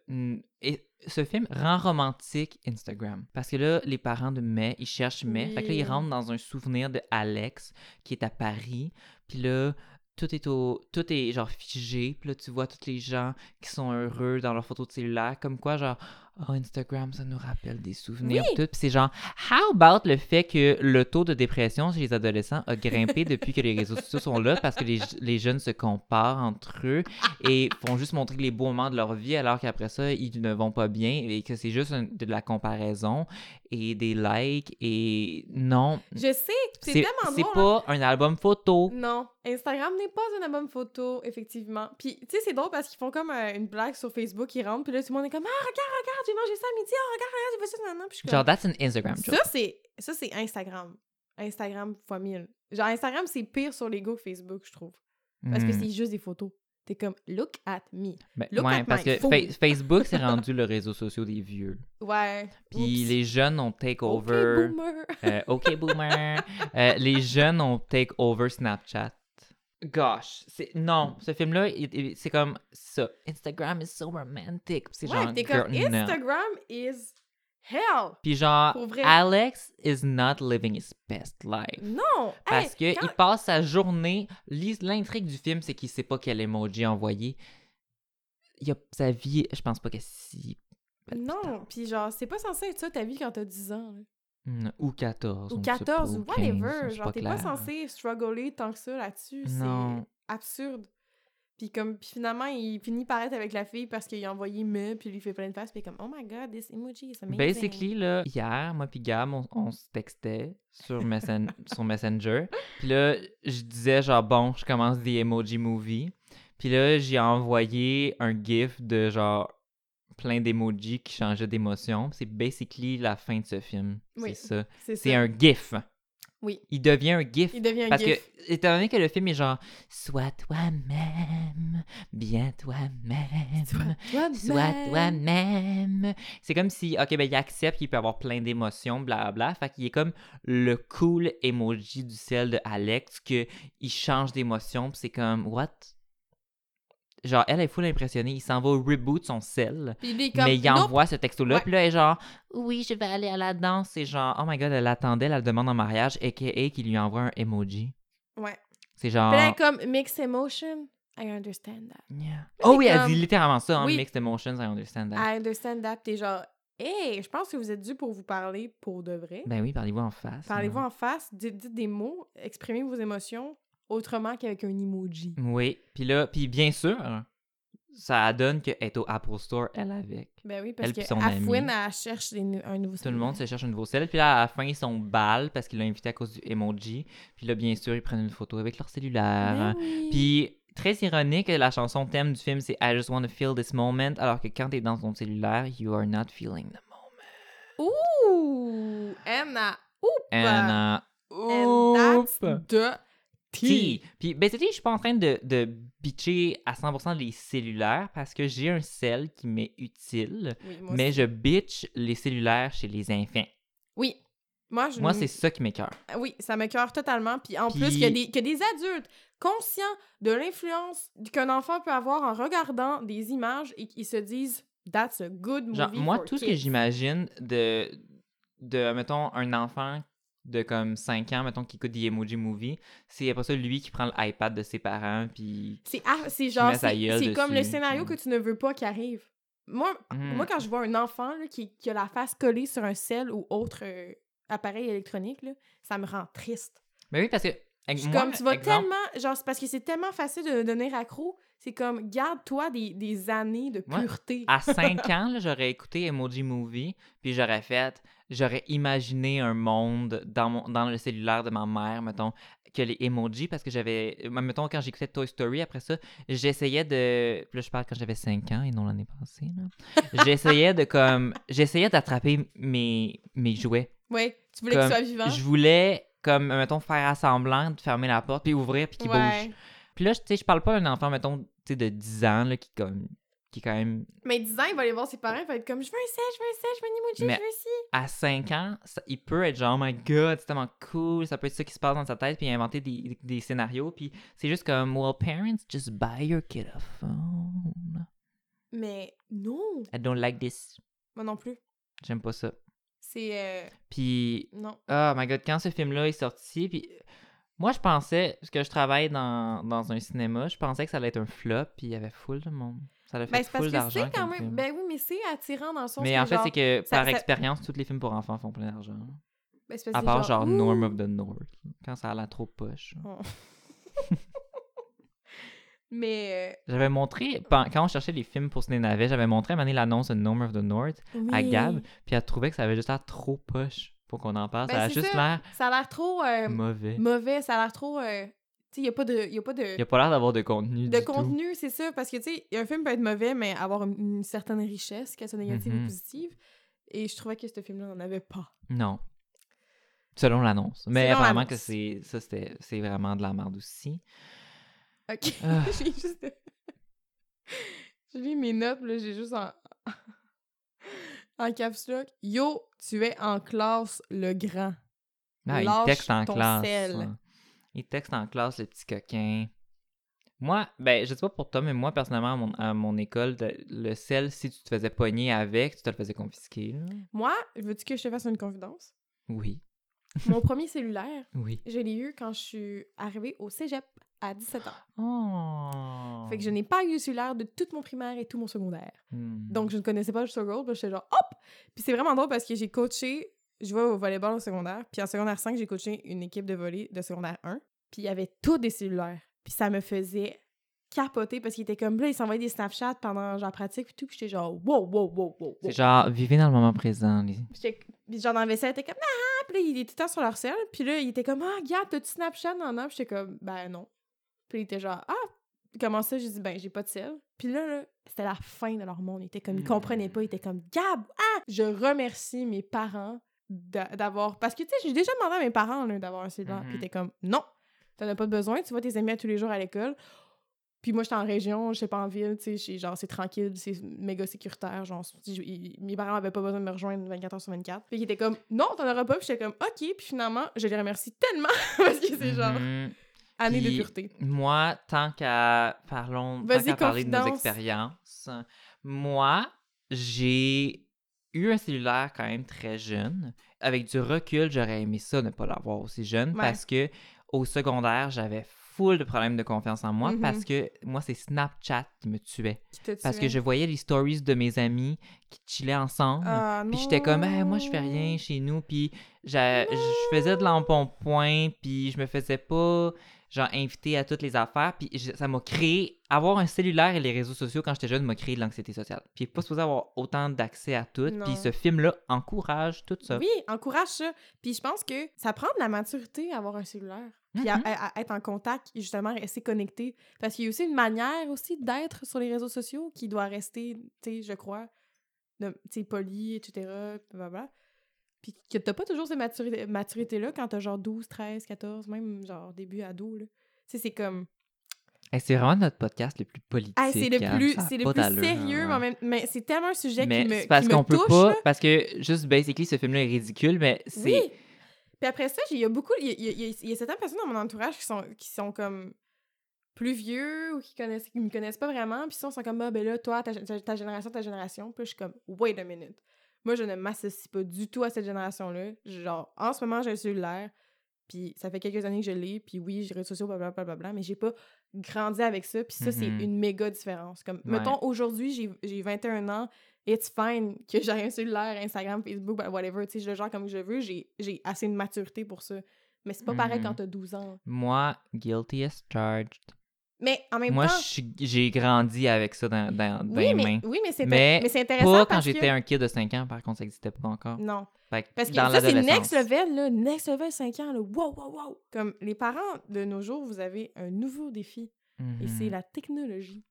et ce film rend romantique Instagram. Parce que là, les parents de May, ils cherchent May. Fait que là, ils rentrent dans un souvenir de Alex qui est à Paris. Puis là, tout est au. Tout est genre figé. Puis là, tu vois tous les gens qui sont heureux dans leurs photos de cellulaire. Comme quoi, genre. Oh, Instagram, ça nous rappelle des souvenirs. Oui. Tout. Puis c'est genre, how about le fait que le taux de dépression chez les adolescents a grimpé depuis que les réseaux sociaux sont là parce que les, les jeunes se comparent entre eux et font juste montrer les beaux moments de leur vie alors qu'après ça, ils ne vont pas bien et que c'est juste un- de la comparaison et des likes et non. Je sais, c'est tellement c'est drôle. hein. pas un album photo. Non, Instagram n'est pas un album photo, effectivement. Puis, tu sais, c'est drôle parce qu'ils font comme euh, une blague sur Facebook, ils rentrent, puis là, tout le monde est comme « Ah, regarde, regarde, j'ai mangé ça à midi, ah, regarde, regarde, j'ai fait ça. Puis je suis Genre, comme... that's an Instagram joke. Ça, c'est ça c'est Instagram. Instagram fois mille. Genre, Instagram, c'est pire sur l'ego que Facebook, je trouve. Parce que Hmm. c'est juste des photos. T'es comme « Look at me Ben, look ouais, at parce my que. Fa- Facebook, c'est rendu le réseau social des vieux. ». Ouais. Puis Oups. les jeunes ont take Ok, over. boomer. Euh, OK, boomer. Euh, les jeunes ont take over Snapchat. Gosh, c'est non, ce film-là, il- il- c'est comme ça. Instagram is so romantic. C'est Ouais, genre t'es comme girl. Instagram is hell. Puis genre. Alex is not living his best life. Non! Parce Hey, que quand- il passe sa journée. L'intrigue du film, c'est qu'il sait pas quel emoji envoyer. Il a sa vie, je pense pas que si. Non, puis genre, c'est pas censé être ça ta vie quand t'as 10 ans. là. Hmm, Ou 14. Ou on sait pas, 14, ou 15, whatever. Genre, t'es pas censé struggler tant que ça là-dessus. C'est absurde. Puis comme, puis finalement, il finit par être avec la fille parce qu'il a envoyé me, puis il lui fait plein de faces, puis il est comme, oh my god, this emoji is amazing. Basically, là, hier, moi puis Gab, on, on se textait sur, Messen- sur Messenger. Puis là, je disais genre, bon, je commence des emoji movie. Puis là, j'ai envoyé un gif de genre plein d'emojis qui changeaient d'émotion. C'est basically la fin de ce film. Oui, C'est ça. c'est C'est ça. un gif. Oui. Il devient un gif. Il devient un Parce gif. que, étant donné que le film est genre, sois toi-même, bien toi-même. Toi-même. Sois toi-même. C'est comme si, ok, ben il accepte qu'il peut avoir plein d'émotions, blablabla. Fait qu'il est comme le cool emoji du sel de Alex, que il change d'émotion, pis c'est comme, what? Genre, elle est full impressionnée. Il s'en va reboot son sel. Puis lui, comme, mais il nope. envoie ce texto-là. Ouais. Puis là, elle est genre, oui, je vais aller à la danse. C'est genre, oh my god, elle attendait, elle le demande en mariage, a.k.a. qu'il lui envoie un emoji. Ouais. C'est genre. Puis là, elle est comme, mixed emotion, I understand that. Yeah. Oh oui, elle dit littéralement ça, hein, Oui. mixed emotions, I understand that. I understand that. T'es genre, hey, je pense que vous êtes dû pour vous parler pour de vrai. Ben oui, parlez-vous en face. Parlez-vous hein. en face, dites, dites des mots, exprimez vos émotions autrement qu'avec un emoji. Oui, puis là, puis bien sûr, ça donne qu'elle est au Apple Store, elle avec. Ben oui, parce Elle que son ami. Fouine, elle cherche des un nouveau Tout le monde se cherche un nouveau sel. Puis là, à la fin, ils sont balles parce qu'il l'a invité à cause du emoji. Puis là, bien sûr, ils prennent une photo avec leur cellulaire. Ben oui. Puis, très ironique, la chanson thème du film, c'est I just want to feel this moment. Alors que quand t'es dans ton cellulaire, you are not feeling the moment. Ouh! Anna! Oup! And, uh, And that's oop. the T. tea! Puis, ben, c'était, je suis pas en train de, de bitcher à 100% les cellulaires parce que j'ai un sel qui m'est utile, Oui, mais je bitch les cellulaires chez les enfants. Oui. Moi, je... Moi, c'est ça qui m'écœure. Oui, ça me cœur totalement. Puis en Puis- plus, qu'il y, a des- qu'il y a des adultes conscients de l'influence qu'un enfant peut avoir en regardant des images et qui se disent « That's a good movie Genre, moi, for tout ce que j'imagine de, de, mettons, un enfant de comme 5 ans, mettons, qui écoute des Emoji Movie, c'est après ça lui qui prend l'iPad de ses parents, puis... C'est ah, genre, c'est comme le scénario que tu ne veux pas qu'il arrive. Moi, Hmm. moi quand je vois un enfant là, qui, qui a la face collée sur un sel ou autre euh, appareil électronique, là, ça me rend triste. Mais oui, parce que. Je suis moi, comme, tu vas exemple, tellement. Genre, c'est parce que c'est tellement facile de devenir accro. C'est comme, garde-toi des, des années de pureté. À 5 ans, j'aurais écouté Emoji Movie, puis j'aurais fait, j'aurais imaginé un monde dans, mon, dans le cellulaire de ma mère, mettons, que les emojis, parce que j'avais, euh, mettons, quand j'écoutais Toy Story, après ça, j'essayais de, puis là, je parle quand j'avais 5 ans et non l'année passée, là. j'essayais de, comme, j'essayais d'attraper mes, mes jouets. Ouais, tu voulais qu'il Comme, soit vivant. Je voulais, comme, mettons, faire à semblant de fermer la porte, puis ouvrir, puis qu'il Ouais. bouge. Puis là, tu sais, je parle pas d'un enfant, mettons, tu sais, de 10 ans, là, qui, comme, qui est quand même Mais 10 ans, il va aller voir ses parents, il va être comme, je veux un sel, je veux un sel, je veux un emoji, je veux ci. à 5 ans, ça- il peut être genre, oh my god, c'est tellement cool, ça peut être ça qui se passe dans sa tête, puis inventer des, des scénarios, puis c'est juste comme, well, parents, just buy your kid a phone. Mais non, I don't like this. moi non plus. J'aime pas ça. C'est. euh, Puis, non. oh my god, quand ce film-là est sorti, puis moi, je pensais, parce que je travaille dans, dans un cinéma, je pensais que ça allait être un flop, puis il y avait full de monde. Ça allait Ben, c'est parce full que d'argent. c'est quand même. film. Ben oui, mais c'est attirant dans le sens Mais que en fait, genre- c'est que ça- par ça- expérience, tous les films pour enfants font plein d'argent. ben, À part genre ouh! Norm of the North, quand ça a la trop poche. Oh. mais. J'avais montré, quand on cherchait les films pour Ciné Navet, j'avais montré à donné l'annonce de Norm of the North euh, à. Gab, puis elle trouvait que ça avait juste l'air trop poche pour qu'on en parle. Ben, ça a juste l'air Ça a l'air trop euh, mauvais. mauvais, ça a l'air trop. euh, il n'y a pas de. Y a pas de... Il a pas l'air d'avoir de contenu de du tout. contenu, c'est ça. Parce que, tu sais, un film peut être mauvais, mais avoir une, une certaine richesse, qu'elle soit négative Mhm. ou positive. Et je trouvais que ce film-là n'en avait pas. Non. Selon l'annonce. Mais Selon apparemment que c'est ça, c'était c'est vraiment de la merde aussi. Ok. Ah. j'ai juste. j'ai lu mes notes, là, j'ai juste en. en caps lock. Yo, tu es en classe, le grand. Ah, il texte en ton classe. sel. hein. Il texte en classe, le petit coquin. Moi, ben, je sais pas pour toi, mais moi, personnellement, à mon, à mon école, de- le sel, si tu te faisais pogner avec, tu te le faisais confisquer. là. Moi, veux-tu que je te fasse une confidence? Oui, Mon premier cellulaire, oui. je l'ai eu quand je suis arrivée au cégep à 17 ans. Oh. Fait que je n'ai pas eu de cellulaire de toute mon primaire et tout mon secondaire. Hmm. Donc, je ne connaissais pas le struggle. Puis j'étais genre, hop! Puis c'est vraiment drôle parce que j'ai coaché, je vais au volleyball au secondaire. Puis en secondaire 5, j'ai coaché une équipe de volley de secondaire 1. Puis il y avait tous des cellulaires. Puis ça me faisait capoter parce qu'il était comme là, il s'envoyait des Snapchats pendant genre pratique puis tout. Puis j'étais genre, wow, wow, wow, wow. C'est genre, vivez dans le moment présent. j'étais- genre dans le vaisselle, il était comme, ah! Puis là, il était tout le temps sur leur selle. Puis là, il était comme, ah, regarde, t'as-tu Snapchat? Non, non. Puis j'étais comme, ben non. Puis il était genre, ah, comment ça? J'ai dit, ben, j'ai pas de sel. Puis là, là c'était la fin de leur monde. Ils étaient comme, ils comprenaient pas. Ils étaient comme, Gab, ah! Je remercie mes parents d'avoir. Parce que, tu sais, j'ai déjà demandé à mes parents d'avoir un cellulaire. Puis Mhm. ils étaient comme, non, t'en as pas besoin. Tu vois tes amis à tous les jours à l'école. Puis moi, j'étais en région, je sais pas en ville, tu sais, genre, c'est tranquille, c'est méga sécuritaire, genre, mes parents avaient pas besoin de me rejoindre 24 heures sur 24. Puis ils étaient comme, non, t'en auras pas, puis j'étais comme, ok, puis finalement, je les remercie tellement, parce que c'est genre, Mhm. année de Puis, pureté. Moi, tant qu'à parlons, tant qu'à parler de nos expériences, moi, j'ai eu un cellulaire quand même très jeune. Avec du recul, j'aurais aimé ça ne pas l'avoir aussi jeune Ouais. parce que au secondaire, j'avais full de problèmes de confiance en moi Mhm. parce que moi, c'est Snapchat qui me tuait. Qui Parce que je voyais les stories de mes amis qui chillaient ensemble. Ah, Puis j'étais comme, moi, je fais rien chez nous. Puis je faisais de l'embonpoint. Puis je me faisais pas, genre, inviter à toutes les affaires. Puis je- ça m'a créé. Avoir un cellulaire et les réseaux sociaux quand j'étais jeune m'a créé de l'anxiété sociale. Puis pas supposé avoir autant d'accès à tout. Non. Puis ce film-là encourage tout ça. Oui, encourage ça. Puis je pense que ça prend de la maturité avoir un cellulaire. Puis Mhm. à- à être en contact et justement rester connecté. Parce qu'il y a aussi une manière aussi d'être sur les réseaux sociaux qui doit rester, tu sais, je crois, de- tu sais, poli, etc. Blablabla. Puis que t'as pas toujours cette maturité- maturité-là quand t'as genre 12, 13, 14, même genre début ado, là. Tu sais, c'est comme... Hey, c'est vraiment notre podcast le plus politique. C'est le hein. plus, c'est le plus sérieux, hein. mais, c'est tellement un sujet Mais qui me, parce qu'on peut pas. là. Parce que, juste, basically, ce film-là est ridicule, mais c'est. Oui. Puis après ça, il y a beaucoup. Il y a, y y certaines personnes dans mon entourage qui sont, qui sont comme plus vieux ou qui connaissent qui me connaissent pas vraiment. Puis ils sont comme, ah, ben là, toi, ta, ta- ta génération, ta génération. Puis je suis comme, wait a minute. Moi, je ne m'associe pas du tout à cette génération-là. Genre, en ce moment, j'ai un cellulaire. Puis ça fait quelques années que je l'ai. Puis oui, j'ai réseaux sociaux, blablabla, blablabla. Mais j'ai pas grandi avec ça, puis ça, c'est Mhm. une méga différence. Comme, Ouais. mettons, aujourd'hui, j'ai- j'ai 21 ans, it's fine que j'ai un cellulaire, Instagram, Facebook, ben, whatever, tu sais, je le gère comme je veux, j'ai j'ai assez de maturité pour ça. Mais c'est pas pareil quand t'as 12 ans. Moi, guilty as charged. Mais en même Moi, temps... suis- j'ai grandi avec ça dans, dans, dans oui, les mais, mains. oui, mais c'est Mais mais intéressant Pas quand j'étais un kid de 5 ans, par contre, ça n'existait pas encore. Non. Fait que Parce que dans ça, c'est next level, là. Next level, 5 ans, là. Wow, wow, wow. Comme les parents de nos jours, vous avez un nouveau défi. Et c'est Mhm. la technologie.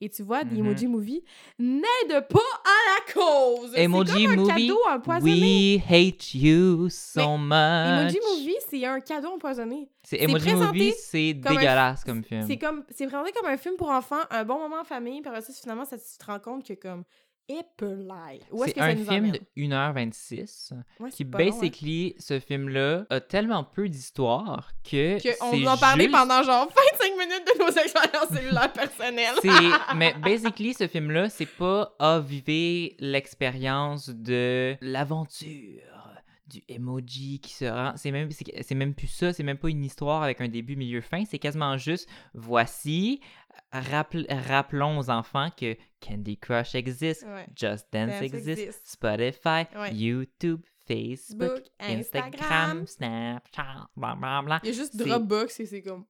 Et tu vois, des Mhm. Emoji Movie n'aident pas à la cause. Emoji c'est comme un Movie, cadeau empoisonné. We hate you so much. Emoji Movie, c'est un cadeau empoisonné. C'est Emoji Movie, c'est dégueulasse comme film. C'est comme c'est présenté comme un film pour enfants, un bon moment en famille, puis après ça, finalement, ça, tu te rends compte que comme épelaille. Où est-ce C'est que ça un nous film emmène? de 1h26 Ouais, qui, long, hein. basically, ce film-là a tellement peu d'histoire que. Que on en parler juste- pendant genre 25 minutes de nos expériences cellulaires personnelles. Mais basically, ce film-là, c'est pas ah, vivez l'expérience de l'aventure du emoji qui se rend. C'est même, c'est même plus ça, c'est même pas une histoire avec un début, milieu, fin. C'est quasiment juste voici, rappel- rappelons aux enfants que Candy Crush existe, Ouais. Just Dance, Dance existe, existe. Spotify, Ouais. YouTube, Facebook, Instagram, Instagram. Snapchat, blablabla. Il y a juste Dropbox et c'est comme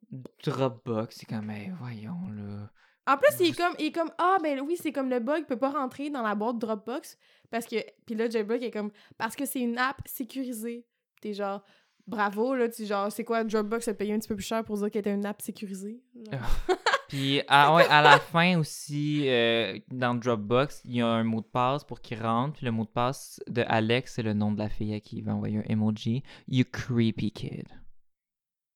Dropbox, c'est comme, hey, voyons là. En plus, il est comme, il est comme ah, ben oui, c'est comme le bug peut pas rentrer dans la boîte Dropbox parce que. Puis là, Jailbreak est comme, parce que c'est une app sécurisée. T'es genre, bravo, là, tu genre, c'est quoi, Dropbox a payé un petit peu plus cher pour dire qu'elle était une app sécurisée? Puis à, ouais, à la fin aussi, euh, dans Dropbox, il y a un mot de passe pour qu'il rentre. Puis le mot de passe de Alex, c'est le nom de la fille à qui il va envoyer un emoji. You creepy kid.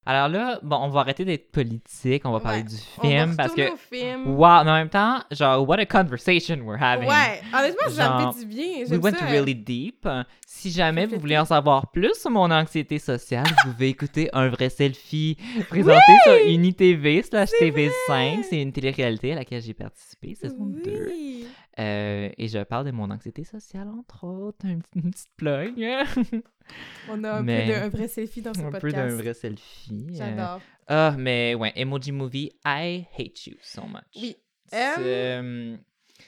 Alors là, bon, on va arrêter d'être politique, on va parler du On va film parce que. au film. Wow, mais en même temps, genre, what a conversation we're having. Ouais, honnêtement, ça me Genre, fait du bien. We went ça. really deep. Si jamais vous voulez en savoir plus sur mon anxiété sociale, vous pouvez écouter Un vrai selfie présenté sur UniTV slash TV5. C'est une télé-réalité à laquelle j'ai participé, saison 2. Oui. Euh, et je parle de mon anxiété sociale, entre autres. Un petit- une petite plug. On a un Mais- peu d'un vrai selfie dans ce un podcast. peu d'un vrai selfie. Euh, J'adore. Ah, mais ouais, Emoji Movie, I hate you so much. Oui. Euh, euh,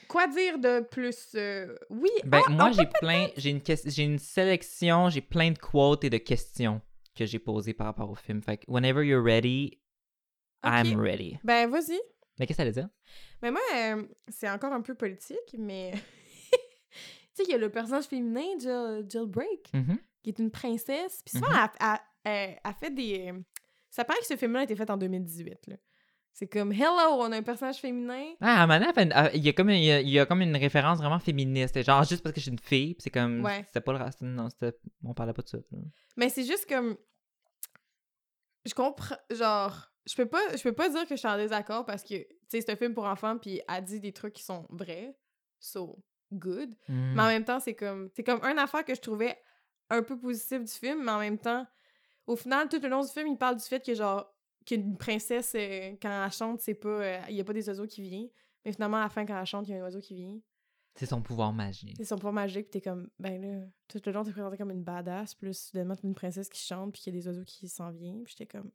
Quoi dire de plus? euh, Oui. Ben, ah, moi, j'ai plein, j'ai une, j'ai une sélection, j'ai plein de quotes et de questions que j'ai posées par rapport au film. Fait que, whenever you're ready, I'm ready. Ben, vas-y. Mais qu'est-ce que ça veut dire? Mais moi, euh, c'est encore un peu politique, mais. tu sais, il y a le personnage féminin, Jill, Jill Break, Mhm. Qui est une princesse. Puis souvent, Mhm. elle, elle- elle- elle fait des. euh, Ça paraît que ce film-là a été fait en 2018. là. C'est comme Hello, on a un personnage féminin. Ah, à un moment donné, elle- il y, a comme une, il y a- il y a comme une référence vraiment féministe. Genre, juste parce que je suis une fille, c'est comme. Ouais. C'était pas le reste. Non, c'était. On parlait pas de ça. là. Mais c'est juste comme. Je comprends. Genre, je peux pas, je peux pas dire que je suis en désaccord parce que, tu sais, c'est un film pour enfants, puis elle dit des trucs qui sont vrais. So, good. Mm. Mais en même temps, c'est comme c'est comme une affaire que je trouvais un peu positive du film, mais en même temps, au final, tout le long du film, il parle du fait que genre qu'une princesse, euh, quand elle chante, c'est pas. euh, Il y a pas des oiseaux qui viennent. Mais finalement, à la fin, quand elle chante, il y a un oiseau qui vient. C'est son pouvoir magique. C'est son pouvoir magique, puis t'es comme, ben là, tout le long, t'es présenté comme une badass, là, soudainement, t'es une princesse qui chante, puis qu'il y a des oiseaux qui s'en viennent, puis j'étais comme,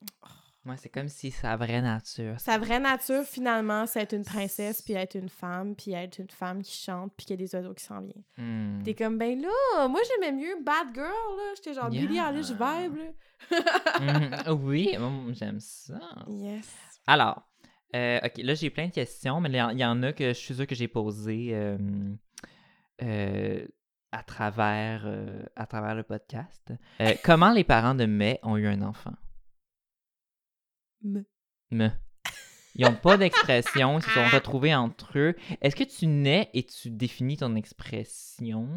Ouais, c'est comme si sa vraie nature. sa vraie nature, finalement, c'est être une princesse, puis être une femme, puis être une femme qui chante, puis qu'il y a des oiseaux qui s'en viennent. Mm. T'es comme, ben là, moi j'aimais mieux Bad Girl, là. J'étais genre Billie Yeah. Eilish vibe, là. Mhm. Oui, j'aime ça. Yes. Alors, euh, ok, là j'ai plein de questions, mais il y en- a que je suis sûre que j'ai posées euh, euh, à, travers, euh, à travers le podcast. Comment les parents de May ont eu un enfant? Me. Me. Ils n'ont pas d'expression, ils se sont retrouvés entre eux. Est-ce que tu nais et tu définis ton expression?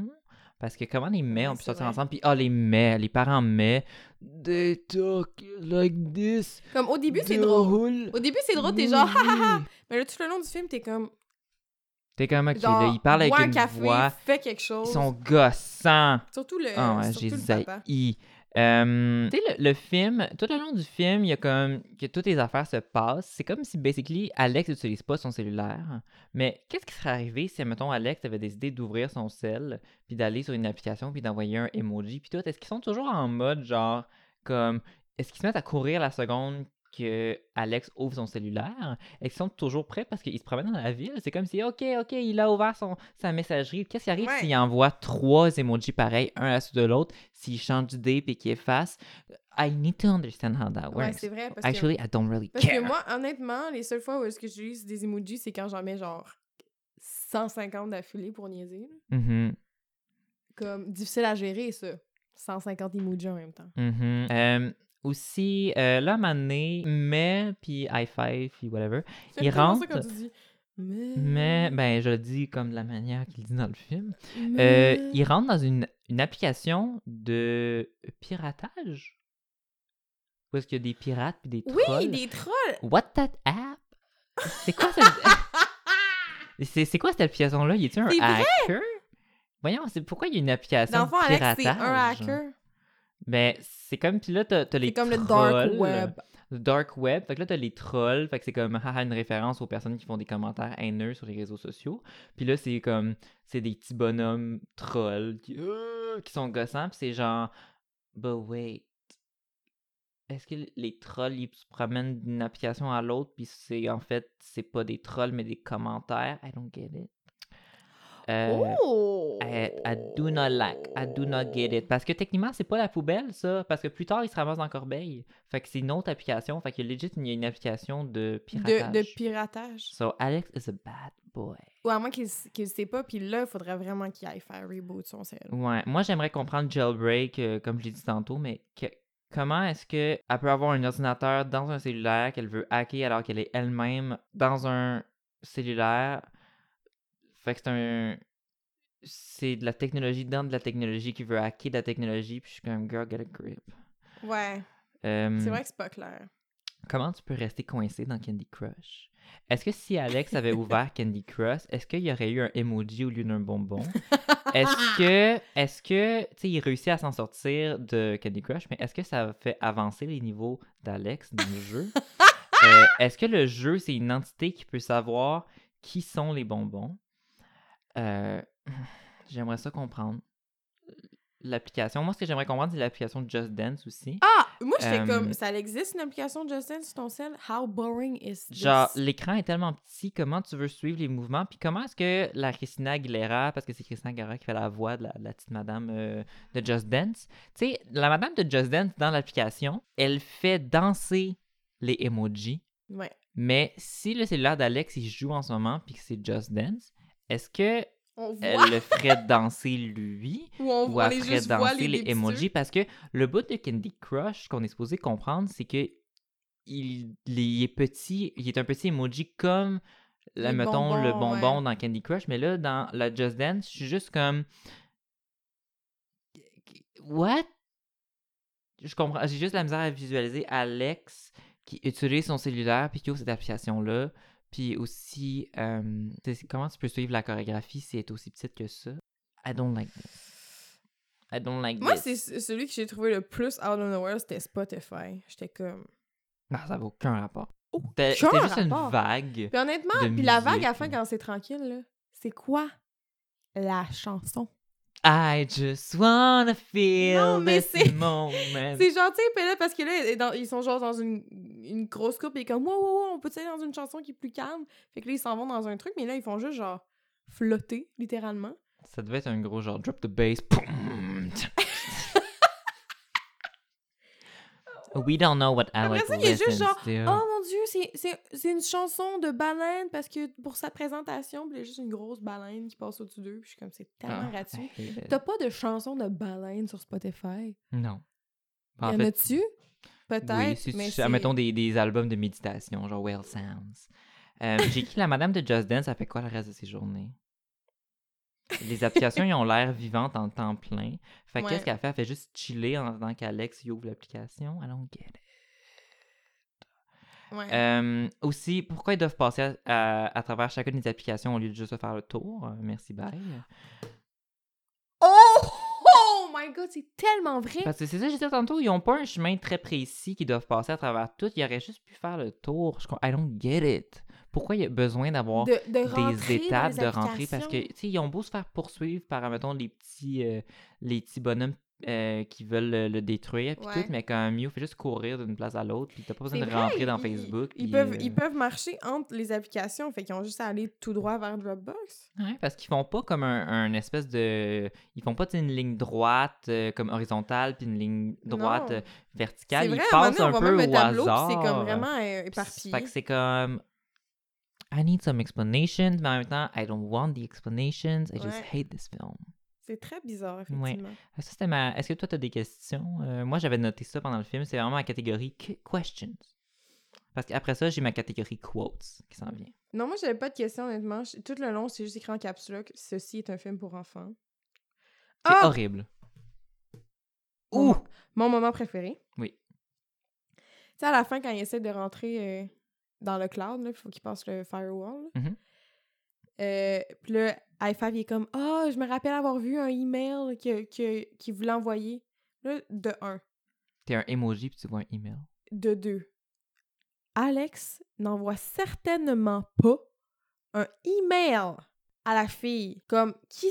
Parce que comment les ont pu c'est sortir vrai. ensemble? Puis, ah, les May, les parents May, they talk like this. Comme au début, c'est drôle. whole Au début, c'est drôle, t'es genre, ha ha ha. Mais là, tout le long du film, t'es comme, T'es comme, ok, genre, là, ils parlent avec un une café, voix. fais quelque chose. Ils sont gossants. Surtout le, Ah ouais, surtout j'ai le papa. zaï. Tu sais, le, le film, tout le long du film, il y a comme que toutes les affaires se passent. C'est comme si, basically, Alex n'utilise pas son cellulaire. Mais qu'est-ce qui serait arrivé si, mettons, Alex avait décidé d'ouvrir son cell, puis d'aller sur une application, puis d'envoyer un emoji, puis tout? Est-ce qu'ils sont toujours en mode, genre, comme, est-ce qu'ils se mettent à courir la seconde que Alex ouvre son cellulaire et qu'ils sont toujours prêts parce qu'ils se promènent dans la ville. C'est comme si, OK, OK, il a ouvert son, sa messagerie. Qu'est-ce qui arrive Ouais. s'il envoie trois emojis pareils, un à la suite de l'autre, s'il change d'idée et qu'il efface? I need to understand how that Ouais, works. c'est vrai. Parce Actually, I don't really que, parce care. que moi, honnêtement, les seules fois où est-ce que j'utilise des emojis, c'est quand j'en mets genre 150 d'affilée pour niaiser. Mhm, Comme, difficile à gérer, ça. 150 emojis en même temps. mhm. Euh, aussi, euh, là, à un moment donné, mais, puis high five, puis whatever. Il ça rentre, quand tu dis. Mais. Mais, ben, je le dis comme de la manière qu'il dit dans le film. Euh, il rentre dans une, une application de piratage. Où est-ce qu'il y a des pirates puis des trolls? Oui, des trolls! What that app? C'est quoi cette... c'est, quoi cette application-là? Y a-t-il un hacker? Voyons, c'est pourquoi il y a une application Dans le fond, de Alex, piratage? c'est un hacker. Ben, c'est comme, puis là, t'as, t'as les comme le trolls. dark web. Le dark web. Fait que là, t'as les trolls. Fait que c'est comme haha, une référence aux personnes qui font des commentaires haineux sur les réseaux sociaux. Puis là, c'est comme, c'est des petits bonhommes trolls qui, euh, qui sont gossants. Puis c'est genre, but wait. Est-ce que les trolls, ils se promènent d'une application à l'autre, puis c'est en fait, c'est pas des trolls, mais des commentaires? I don't get it. Euh, oh! I, I do not like, I do not get it. Parce que techniquement, c'est pas la poubelle, ça. Parce que plus tard, il se ramasse dans la corbeille. Fait que c'est une autre application. Fait que legit, il y a une application de piratage. De, de piratage. So, Alex is a bad boy. Ou à moins qu'il le sait pas, puis là, il faudrait vraiment qu'il aille faire reboot son cell. Ouais. Moi, j'aimerais comprendre jailbreak, euh, comme je l'ai dit tantôt, mais que- comment est-ce qu'elle peut avoir un ordinateur dans un cellulaire qu'elle veut hacker alors qu'elle est elle-même dans un cellulaire? Fait que c'est un. C'est de la technologie dans de la technologie qui veut hacker de la technologie, puis je suis comme, girl, get a grip. Ouais, Euh, c'est vrai que c'est pas clair. Comment tu peux rester coincé dans Candy Crush? Est-ce que si Alex avait ouvert Candy Crush, est-ce qu'il y aurait eu un emoji au lieu d'un bonbon? Est-ce que, est-ce que, tu sais, il réussit à s'en sortir de Candy Crush, mais est-ce que ça fait avancer les niveaux d'Alex dans le jeu? Euh, est-ce que le jeu, c'est une entité qui peut savoir qui sont les bonbons? Euh, j'aimerais ça comprendre. L'application, moi, ce que j'aimerais comprendre, c'est l'application Just Dance aussi. Ah! Moi, j'étais Euh, comme, ça existe une application de Justin sur ton cell? How boring is this? Genre, l'écran est tellement petit, comment tu veux suivre les mouvements? Puis comment est-ce que la Christina Aguilera, parce que c'est Christina Aguilera qui fait la voix de la, de la petite madame euh, de Just Dance, tu sais, la madame de Just Dance dans l'application, elle fait danser les emojis, Ouais. mais si le cellulaire d'Alex, il joue en ce moment, puis que c'est Just Dance, est-ce que On voit, elle le ferait danser lui? ou on, ou elle ferait danser les, emojis? Parce que le bout de Candy Crush qu'on est supposé comprendre, c'est que il, il est petit, il est un petit emoji comme là, Les mettons le bonbon ouais. dans Candy Crush, mais là dans la Just Dance, je suis juste comme what? Je comprends, j'ai juste la misère à visualiser Alex qui utilise son cellulaire puis qui ouvre cette application là. Puis aussi, euh, comment tu peux suivre la chorégraphie si elle est aussi petite que ça? I don't like this. I don't like Moi, c'est celui que j'ai trouvé le plus out of nowhere, c'était Spotify. J'étais comme... Non, ça n'a aucun rapport. Aucun C'était juste une vague. Puis honnêtement, puis la vague à la fin, quand c'est tranquille, là, c'est quoi? La chanson? I just wanna feel Non, mais this c'est- moment. C'est gentil, puis là, parce que là, dans- ils sont genre dans une, une grosse coupe, et comme, wow, wow, wow, on peut aller dans une chanson qui est plus calme. Fait que là, ils s'en vont dans un truc, mais là, ils font juste genre flotter, littéralement. Ça devait être un gros genre drop the bass. We don't know what Après Alex ça, il a juste genre, to. Oh mon dieu, c'est- une chanson de baleine parce que pour sa présentation, il y a juste une grosse baleine qui passe au-dessus d'eux, puis je suis comme, c'est tellement Ah, gratuit. T'as pas de chanson de baleine sur Spotify? Non. Y En en fait, a-tu? Peut-être, oui, mais mettons des, des albums de méditation, genre Well Sounds. Euh, J'ai écrit la madame de Just Dance, ça fait quoi le reste de ses journées? Les applications, ils ont l'air vivantes en temps plein. Fait Ouais. qu'est-ce qu'elle fait? Elle fait juste chiller en attendant qu'Alex ouvre l'application. I don't get it. Ouais. Euh, aussi, pourquoi ils doivent passer à, à- à travers chacune des applications au lieu de juste faire le tour? Euh, merci, bye. Oh! Oh my god, c'est tellement vrai! Parce que c'est ça que je disais tantôt, ils n'ont pas un chemin très précis qu'ils doivent passer à travers tout. Ils auraient juste pu faire le tour. Je, I don't get it. Pourquoi il y a besoin d'avoir de, de rentrer des étapes de rentrée? Parce que, tu sais, ils ont beau se faire poursuivre par, mettons, les petits, euh, les petits bonhommes euh, qui veulent le, le détruire, puis Ouais. tout, mais comme Mew fait juste courir d'une place à l'autre, puis t'as pas besoin de vrai, rentrer dans ils- Facebook. Ils peuvent, euh, ils peuvent marcher entre les applications, fait qu'ils ont juste à aller tout droit vers Dropbox. Ouais, parce qu'ils font pas comme un, un espèce de. Ils font pas une ligne droite euh, comme horizontale puis une ligne droite verticale. Ils un passent donné, un peu au tableau, hasard. c'est comme vraiment éparpillé. Fait que c'est comme. I need some explanations, mais en même temps, I don't want the explanations. I just hate this film. C'est très bizarre, Ouais. effectivement. Ça, c'était ma. Est-ce que toi, t'as des questions? Euh, Moi, j'avais noté ça pendant le film. C'est vraiment ma catégorie questions. Parce qu'après ça, j'ai ma catégorie quotes qui s'en vient. Non, moi, j'avais pas de questions, honnêtement. Tout le long, c'est juste écrit en caps lock. Ceci est un film pour enfants. C'est Ah! horrible. Ouh! mo- mon moment préféré. Oui. Tu sais, à la fin, quand il essaie de rentrer euh, dans le cloud, là, il faut qu'il passe le firewall. là. Mhm. Euh, puis là, Five, il est comme Ah, je me rappelle avoir vu un email que- que- qu'il voulait envoyer. Là, de un. T'es un emoji puis tu vois un email. De deux. Alex n'envoie certainement pas un email à la fille. Comme, qui.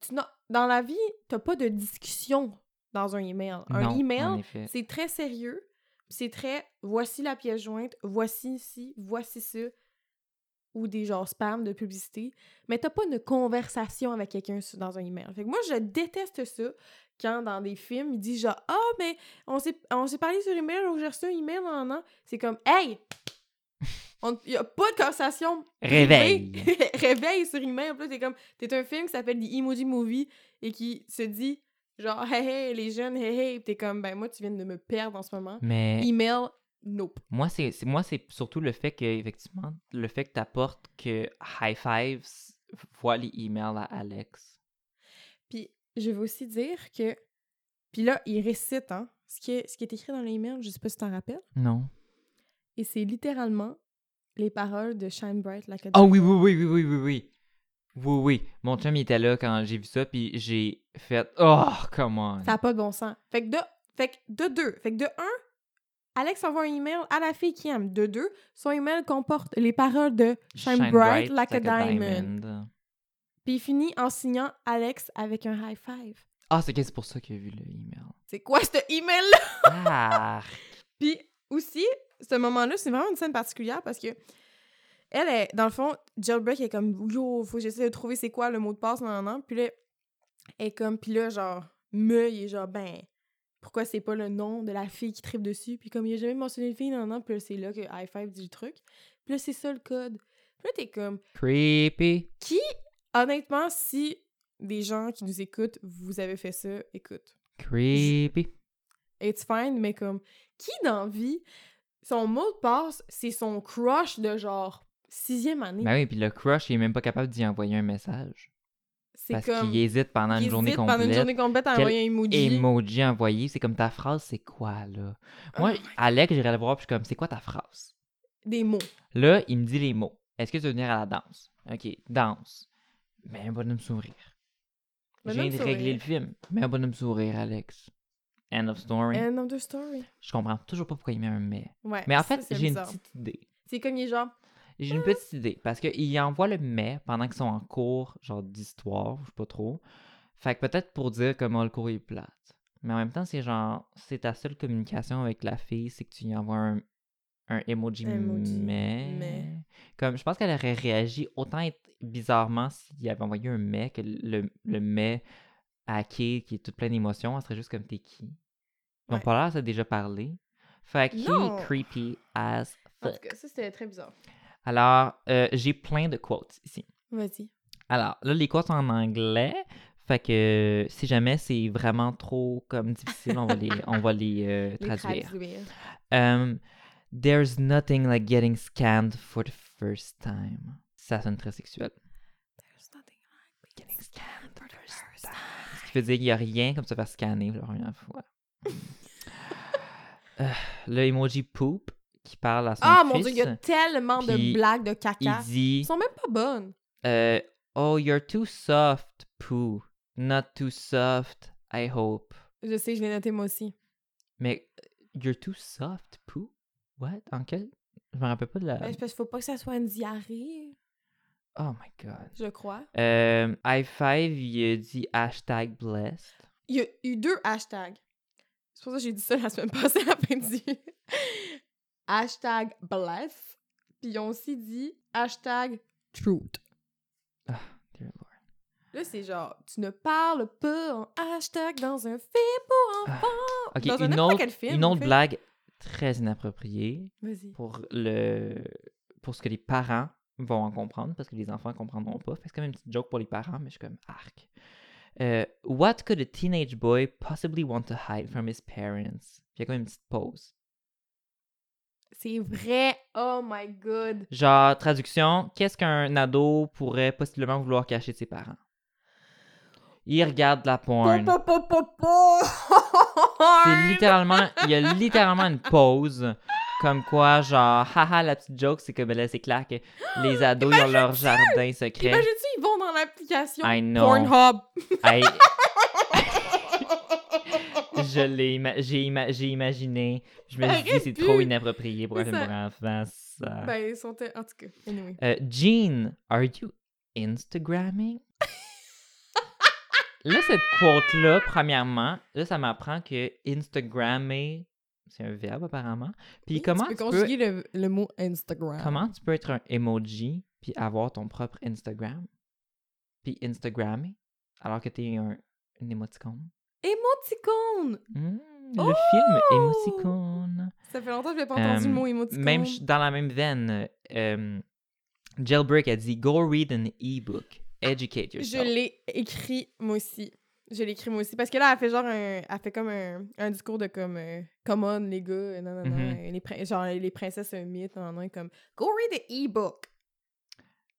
tu dans la vie, t'as pas de discussion dans un email. Un non, email, c'est très sérieux. C'est très voici la pièce jointe, voici ici, voici ça. Ou des genres spam de publicité. Mais t'as pas une conversation avec quelqu'un dans un email. Fait que moi, je déteste ça quand dans des films, ils disent genre Ah, mais on s'est on s'est parlé sur email ou j'ai reçu un email, non, non. C'est comme Hey! Il y a pas de conversation. Réveil. Réveil sur email. Puis là, t'es comme. T'es un film qui s'appelle The Emoji Movie et qui se dit genre Hey, hey, les jeunes, hey, hey. T'es comme Ben, moi, tu viens de me perdre en ce moment. Mais Email, nope. moi, c'est moi c'est surtout le fait que, effectivement, le fait que t'apportes que High Fives voit les emails à Alex. Puis je veux aussi dire que. Puis là, il récite, hein, ce qui est, ce qui est écrit dans l'email, je sais pas si tu t'en rappelles. Non. Et c'est littéralement les paroles de Shine Bright Like a Ah oui, oui, oui, oui, oui, oui, oui. Oui, oui. Mon chum, il était là quand j'ai vu ça, puis j'ai fait Oh, come on. Ça n'a pas de bon sens. Fait que de, fait que de deux. Fait que de un, Alex envoie un email à la fille qui aime. De deux, son email comporte les paroles de Shine, bright, like, a, diamond. Puis il finit en signant Alex avec un high five. Ah, c'est que c'est pour ça qu'il a vu le email? C'est quoi ce email-là? Ah! Puis aussi, ce moment-là, c'est vraiment une scène particulière parce que elle est, dans le fond, Jailbreak est comme yo, faut que j'essaie de trouver c'est quoi le mot de passe, non, non, non. Puis là, elle est comme, puis là, genre, me, il est genre, ben, pourquoi c'est pas le nom de la fille qui tripe dessus? Puis comme il a jamais mentionné de fille, non, non, puis là, c'est là que High Five dit le truc. Puis là, c'est ça le code. Puis là, t'es comme, Creepy. qui, honnêtement, si des gens qui nous écoutent, vous avez fait ça, écoute. Creepy. it's fine, mais comme, qui dans vie, son mot de passe, c'est son crush de genre sixième année. Ben oui, puis le crush, il est même pas capable d'y envoyer un message. c'est Parce comme. qu'il hésite pendant il une journée complète. pendant une journée complète à envoyer un emoji. Emoji envoyé, c'est comme ta phrase, c'est quoi, là? Oh Moi, Alex, j'irais le voir, puis je suis comme, c'est quoi ta phrase? Des mots. Là, il me dit les mots. Est-ce que tu veux venir à la danse? Ok, danse. Mais un bonhomme sourire. Bonhomme viens de régler le film. Mais un bonhomme sourire, Alex. End of story. End of the story. Je comprends toujours pas pourquoi il met un mais. Ouais. Mais en fait, j'ai une petite idée. C'est comme il est genre. J'ai une petite idée. Parce qu'il envoie le mais pendant qu'ils sont en cours, genre d'histoire, je sais pas trop. Fait que peut-être pour dire comment le cours est plate. Mais en même temps, c'est genre, c'est ta seule communication avec la fille, c'est que tu y envoies un, un emoji, Emoji, mais. mais. Comme, je pense qu'elle aurait réagi autant être bizarrement s'il avait envoyé un mais que le, le mais hacké qui est tout plein d'émotions, elle serait juste comme t'es qui? Ouais. pas l'air de déjà parlé. Fait que creepy as En tout fuck. cas, ça c'était très bizarre. Alors, euh, j'ai plein de quotes ici. Vas-y. Alors, là, les quotes sont en anglais. Fait que si jamais c'est vraiment trop comme difficile, on va les, on va les euh, Les traduire. traduire. Um, There's nothing like getting scanned for the first time. Ça sonne très sexuel. There's nothing like Getting scanned for the first time. Ce qui veut dire qu'il n'y a rien comme se faire scanner la première fois. Euh, le emoji poop qui parle à son Ah fils. mon dieu, il y a tellement de blagues de il caca. dit Ils sont même pas bonnes. euh, Oh, you're too soft, poo. Not too soft, I hope. Je sais, je l'ai noté moi aussi. Mais euh, you're too soft, poo? What? En quel? Je me rappelle pas de la. Ben, parce qu'il faut pas que ça soit une diarrhée, Oh my god. je crois. Euh, I5, il a dit hashtag blessed. il y a eu deux hashtags. C'est pour ça que j'ai dit ça la semaine passée du... hashtag bless. Puis ils ont aussi dit hashtag truth. Dear Lord. Là, c'est genre, tu ne parles pas en hashtag dans un film pour Ah, enfants. Ok, dans un une autre, quel film. une autre fait. blague très inappropriée Vas-y. pour le pour ce que les parents vont en comprendre parce que les enfants comprendront pas. C'est comme une petite joke pour les parents, mais je suis comme arc. Euh, what could a teenage boy possibly want to hide from his parents? Puis il y a comme une petite pause. C'est vrai. Oh my god. Genre, traduction, qu'est-ce qu'un ado pourrait possiblement vouloir cacher de ses parents? Il regarde de la porn. Po, po, po, po. C'est littéralement, il y a littéralement une pause. Comme quoi, genre, haha, la petite joke, c'est que ben là, c'est clair que les ados, ils ont leur jardin secret. Imagine-tu, ils vont dans l'application I know. Pornhub. Je l'ai, ima- j'ai, ima- j'ai imaginé. Je me suis dit, c'est trop inapproprié pour un film ça. pour enfants, ça. Ben, ils sont... En tout cas, anyway. Euh, Jean, are you Instagramming? là, cette quote-là, premièrement, là, ça m'apprend que Instagrammer, c'est un verbe apparemment. Puis comment tu tu, peux le, le mot Instagram. comment tu peux être un emoji puis avoir ton propre Instagram? Puis Instagrammer, alors que t'es un, un émoticône? Émoticône! Hmm, le film Oh! Émoticône. Ça fait longtemps que je n'ai pas entendu le Euh, mot émoticône. Même dans la même veine, euh, Jailbreak a dit Go read an e-book. Educate Je yourself. l'ai écrit, moi aussi. Je l'ai écrit, moi aussi. Parce que là, elle fait genre un... Elle fait comme un, un discours de comme... euh, Come on, les gars, euh, non, non, non. Euh, les genre, les princesses un mythe, non, non, comme... Go read the e-book.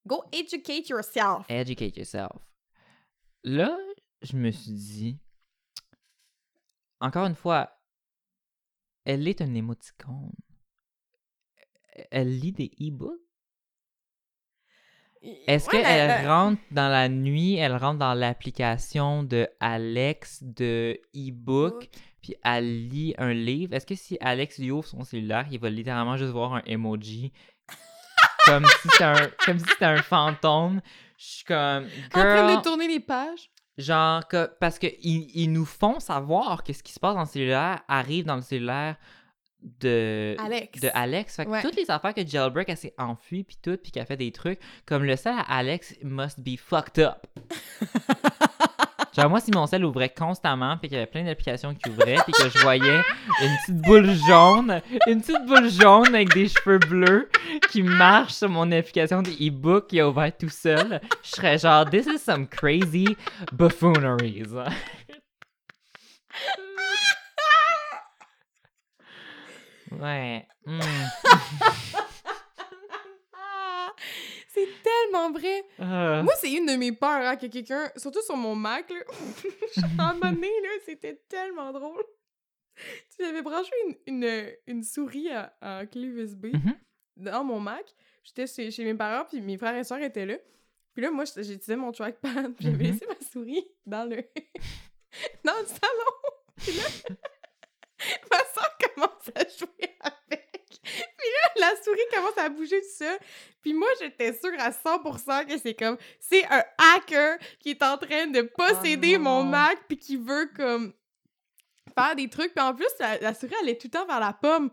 Go educate yourself. Educate yourself. Là, je me suis dit, encore une fois, elle est un émoticône. Elle lit des e-books? Est-ce Ouais, qu'elle la- la- rentre dans la nuit, elle rentre dans l'application de Alex de e-book, puis elle lit un livre? Est-ce que si Alex lui ouvre son cellulaire, il va littéralement juste voir un emoji? Comme si c'était un, si un fantôme? Je suis comme, En train girl, de tourner les pages? Genre, que, parce qu'ils ils nous font savoir que ce qui se passe dans le cellulaire arrive dans le cellulaire de Alex. de Alex. Fait que Ouais. toutes les affaires que Jailbreak, elle s'est enfuie, puis tout, puis qu'elle fait des trucs, comme le sel à Alex must be fucked up. Genre, moi, si mon sel ouvrait constamment, puis qu'il y avait plein d'applications qui ouvraient, puis que je voyais une petite boule jaune, une petite boule jaune avec des cheveux bleus qui marche sur mon application de e-book qui a ouvert tout seul, je serais genre, this is some crazy buffooneries. ouais. hmm. C'est tellement vrai. Ah. Moi, c'est une de mes peurs, hein, que quelqu'un, surtout sur mon Mac, là, moment donné, là, c'était tellement drôle. Tu avais branché une, une, une souris à, à clé USB Mhm. dans mon Mac. J'étais chez, chez mes parents, puis mes frères et soeurs étaient là. Puis là, moi, j'utilisais mon trackpad, puis j'avais Mhm. laissé ma souris dans le, dans le salon. Puis là, ma soeur commence à jouer avec. Puis là, la souris commence à bouger tout seul. Puis moi, j'étais sûre à 100% que c'est comme... C'est un hacker qui est en train de posséder mon non. Mac puis qui veut, comme, faire des trucs. Puis en plus, la, la souris, elle est tout le temps vers la pomme.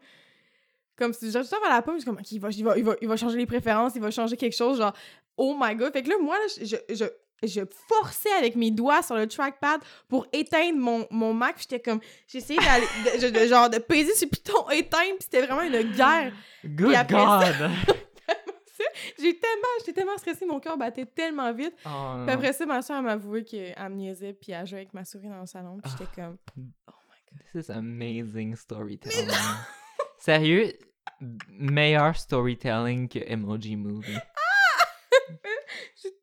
Comme si genre, tout le temps vers la pomme, je suis comme, OK, il va, il, va, il, va, il va changer les préférences, il va changer quelque chose, genre, oh my God. Fait que là, moi, là, je, je, je, forçais avec mes doigts sur le trackpad pour éteindre mon, mon Mac. J'étais comme, j'essayais d'aller, de, genre, de peser sur piton éteindre, puis c'était vraiment une guerre. Good après God! J'ai tellement, j'étais tellement stressée, mon cœur battait tellement vite. Oh, Puis après ça, ma soeur m'a avoué qu'elle me niaisait, puis elle jouait avec ma souris dans le salon. Puis j'étais comme, oh my god. This is amazing storytelling. Sérieux, meilleur storytelling que Emoji Movie. J'ai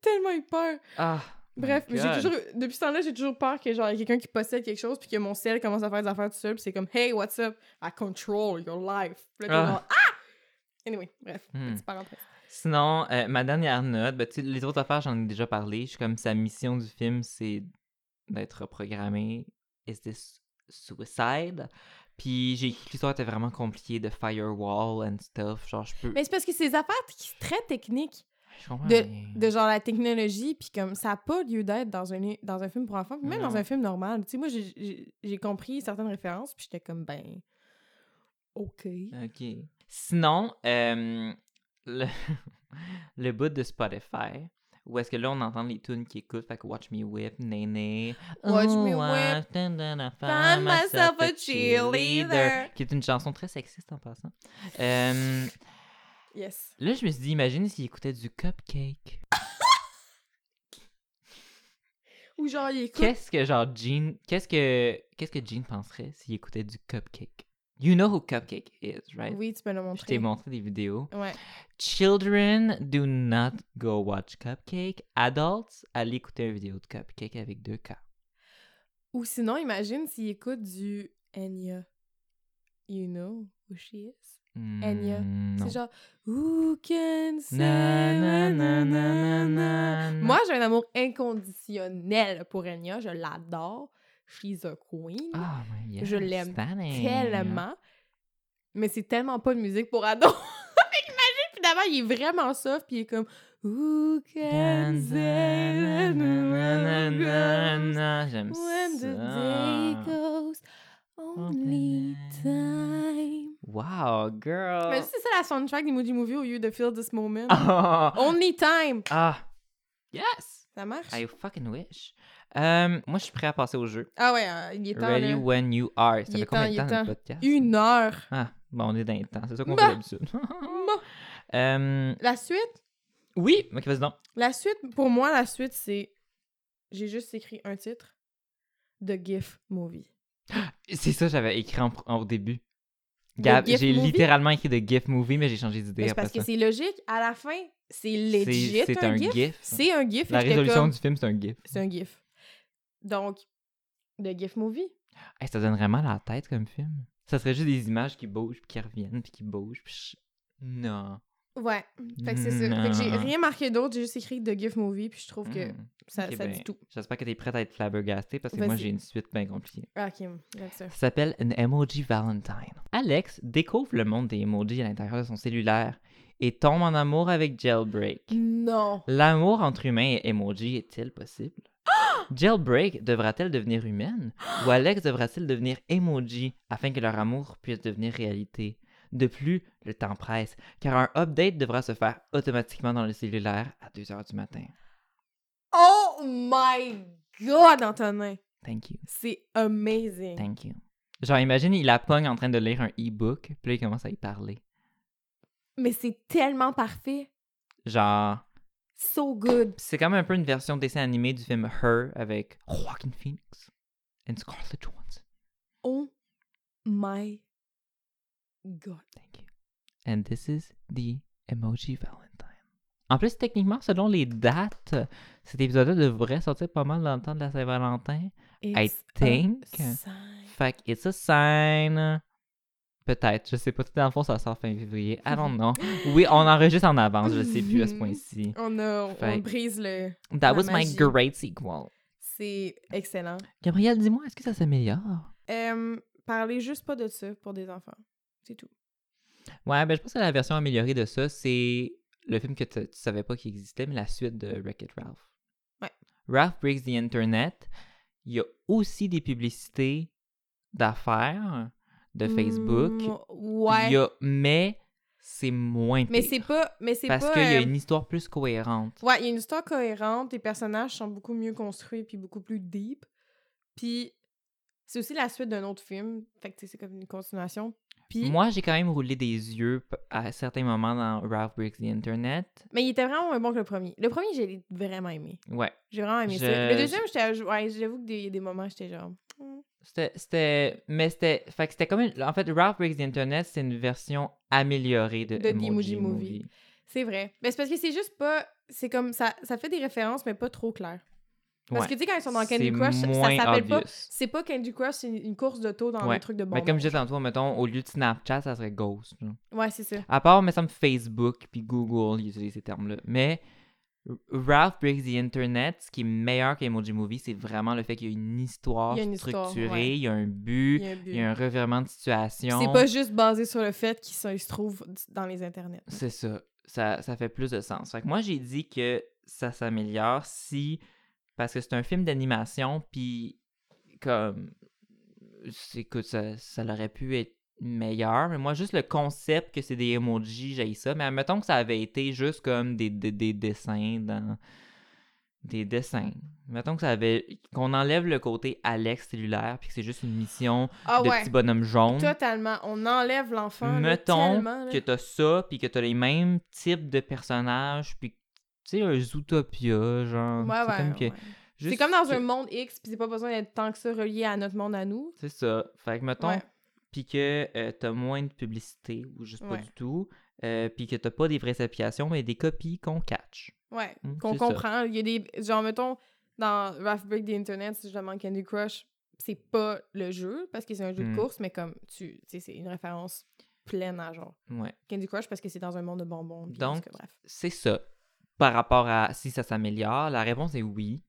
tellement eu peur. Ah. Bref, j'ai toujours, depuis ce temps-là, j'ai toujours peur que genre, quelqu'un qui possède quelque chose, puis que mon ciel commence à faire des affaires tout seul, puis c'est comme, hey, what's up? I control your life. Puis là, t'es Ah. genre, ah! Anyway, bref, Hmm. petite parenthèse. Sinon, euh, ma dernière note, ben, les autres affaires, j'en ai déjà parlé. Je suis comme sa mission du film, c'est d'être programmé. Is this suicide? Puis j'ai écrit que l'histoire était vraiment compliquée de firewall and stuff. Genre, je peux. Mais c'est parce que c'est des affaires qui sont très techniques. De, genre la technologie, puis comme ça n'a pas lieu d'être dans un, dans un film pour enfants, puis même dans un film normal. Tu sais, moi, j'ai- compris certaines références, puis j'étais comme, ben, OK. OK. Sinon, euh, le, le bout de Spotify, où est-ce que là, on entend les tunes qui écoutent, fait que Watch Me Whip, Néné. Watch Me Oh, Whip, find myself a cheerleader. Qui est une chanson très sexiste en passant. Euh, Yes. là, je me suis dit, imagine s'il écoutait du cupcake. Ou genre, il écoute. Qu'est-ce que, genre, Jean... Qu'est-ce que... Qu'est-ce que Jean penserait s'il écoutait du cupcake? You know who cupcake is, right? Oui, tu peux le Je t'ai montrer. montré des vidéos. Ouais. Children do not go watch Cupcake. Adults, allez écouter une vidéo de Cupcake avec deux K. Ou sinon, imagine s'il écoute du Enya. You know who she is? Enya. Hmm. C'est genre, Who can say Na. Moi, j'ai un amour inconditionnel pour Enya. Je l'adore. She's a queen. Yes, Je l'aime tellement. Mais c'est tellement pas de musique pour ados. Imagine, finalement, il est vraiment soft, puis il est comme Who can say J'aime when the day ça. goes only time. Wow, girl. Mais c'est ça la soundtrack d'Emoji Movie au lieu de Feel This Moment. Only time. ah. Yes. Ça marche? I fucking wish. Euh, moi, je suis prêt à passer au jeu. Ah ouais, euh, il est temps, Ready là. when you are. Ça Il fait est combien temps, de il temps podcast? Une heure. Ah, bon, on est dans les temps. C'est ça qu'on Bah. fait d'habitude. Bah. Euh, La suite? oui, ok, vas-y donc. La suite, pour moi, la suite, c'est... J'ai juste écrit un titre. The GIF Movie. C'est ça que j'avais écrit en, en- au début. J'ai littéralement écrit de GIF movie, mais j'ai changé d'idée après parce que c'est logique. À la fin, c'est legit c'est un, un GIF. GIF. C'est un GIF. La résolution comme, du film, c'est un GIF. C'est un GIF. Donc, The GIF Movie. Hey, ça donne vraiment la tête comme film. Ça serait juste des images qui bougent, puis qui reviennent, puis qui bougent. Puis Non. Ouais. Fait que c'est ça. Fait que j'ai Non. rien marqué d'autre. J'ai juste écrit The GIF Movie. Puis je trouve que Hmm. ça, Ok, ça ben, dit tout. J'espère que t'es prête à être flabbergastée parce que moi j'ai une suite bien compliquée. Ok, that's it. Ça s'appelle an emoji Valentine. Alex découvre le monde des emojis à l'intérieur de son cellulaire et tombe en amour avec Jailbreak. Non. L'amour entre humains et emoji est-il possible? Jailbreak devra-t-elle devenir humaine? Ou Alex devra-t-il devenir emoji afin que leur amour puisse devenir réalité? De plus, le temps presse, car un update devra se faire automatiquement dans le cellulaire à 2 heures du matin. Oh my god, Antonin. Thank you. C'est amazing. Thank you. Genre, imagine, il la pogne en train de lire un e-book, puis là, il commence à y parler. Mais c'est tellement parfait. Genre, So good. c'est comme un peu une version dessin animé du film Her avec Joaquin Phoenix and Scarlett Johansson. Oh my god. Thank you. And this is the Emoji Valentine. En plus, techniquement, selon les dates, cet épisode-là devrait sortir pas mal dans le temps de la Saint-Valentin. I think. Fait que it's a sign. Peut-être, je sais pas. Dans le fond, ça sort fin février. I don't know. Oui, on enregistre en avance, je sais plus à ce point-ci. On a, on brise le. That was my great sequel. C'est excellent. Gabriel, dis-moi, est-ce que ça s'améliore? Euh, parlez juste pas de ça pour des enfants. C'est tout. Ouais, ben je pense que la version améliorée de ça, c'est le film que tu savais pas qu'il existait, mais la suite de Wreck-It Ralph. Ouais. Ralph Breaks the Internet. Il y a aussi des publicités d'affaires de Facebook. Mm, ouais. Il y a- mais c'est moins Mais c'est pas. Mais c'est Parce qu'il y a euh, une histoire plus cohérente. Ouais, il y a une histoire cohérente, les personnages sont beaucoup mieux construits puis beaucoup plus deep. Puis c'est aussi la suite d'un autre film, fait que c'est comme une continuation. Puis Moi, j'ai quand même roulé des yeux à certains moments dans Ralph Breaks the Internet. mais il était vraiment moins bon que le premier. Le premier, j'ai vraiment aimé. Ouais. J'ai vraiment aimé Je- ça. Le deuxième, j'étais ouais, j'avoue que des, des moments j'étais genre hmm. C'était, mais c'était, fait que c'était comme une, en fait, Ralph Breaks the Internet, c'est une version améliorée de, De The Emoji Emoji Movie. c'est vrai. Mais c'est parce que c'est juste pas c'est comme ça ça fait des références mais pas trop claires. Parce Ouais. que tu sais quand ils sont dans Candy Crush, ça s'appelle pas c'est pas Candy Crush, c'est une, course d'auto dans Ouais. un truc de bon. Mais comme je disais tantôt, mettons, au lieu de Snapchat, ça serait Ghost. Ouais, c'est ça. À part, me semble, Facebook puis Google, ils utilisent ces termes-là. Mais Ralph Breaks the Internet, ce qui est meilleur qu'Emoji Movie, c'est vraiment le fait qu'il y a une histoire Il y a une histoire, structurée, ouais. il y a un but, Il y a un but. il y a un revirement de situation. C'est pas juste basé sur le fait qu'ils se se trouvent dans les internets. C'est ça. ça, ça fait plus de sens. Fait que moi, j'ai dit que ça s'améliore si. Parce que c'est un film d'animation, puis comme. c'est- Écoute, ça, ça aurait pu être meilleur, mais moi, juste le concept que c'est des emojis, j'ai ça. Mais admettons que ça avait été juste comme des, des, des dessins dans. Des dessins. Mettons que ça avait. Qu'on enlève le côté Alex cellulaire, puis que c'est juste une mission Ah de ouais. petit bonhomme jaune. Totalement. On enlève l'enfant. là, Mettons tellement, là. que t'as ça, puis que t'as les mêmes types de personnages, puis tu sais, un Zootopia, genre. Ouais, c'est ouais, comme que- ouais. C'est comme dans un monde X, puis c'est pas besoin d'être tant que ça relié à notre monde à nous. C'est ça. Fait que, mettons, puis que euh, t'as moins de publicité, ou juste pas du tout, euh, puis que t'as pas des vraies applications, mais des copies qu'on catch. Ouais. Hmm, Qu'on ça. comprend. Il y a des. Genre, mettons, dans Rough Break the Internet, si je demande Candy Crush, c'est pas le jeu, parce que c'est un jeu de course, mais comme, tu sais, c'est une référence pleine à genre Ouais. Candy Crush parce que c'est dans un monde de bonbons. Donc, bref. C'est ça. Par rapport à si ça s'améliore, la réponse est oui.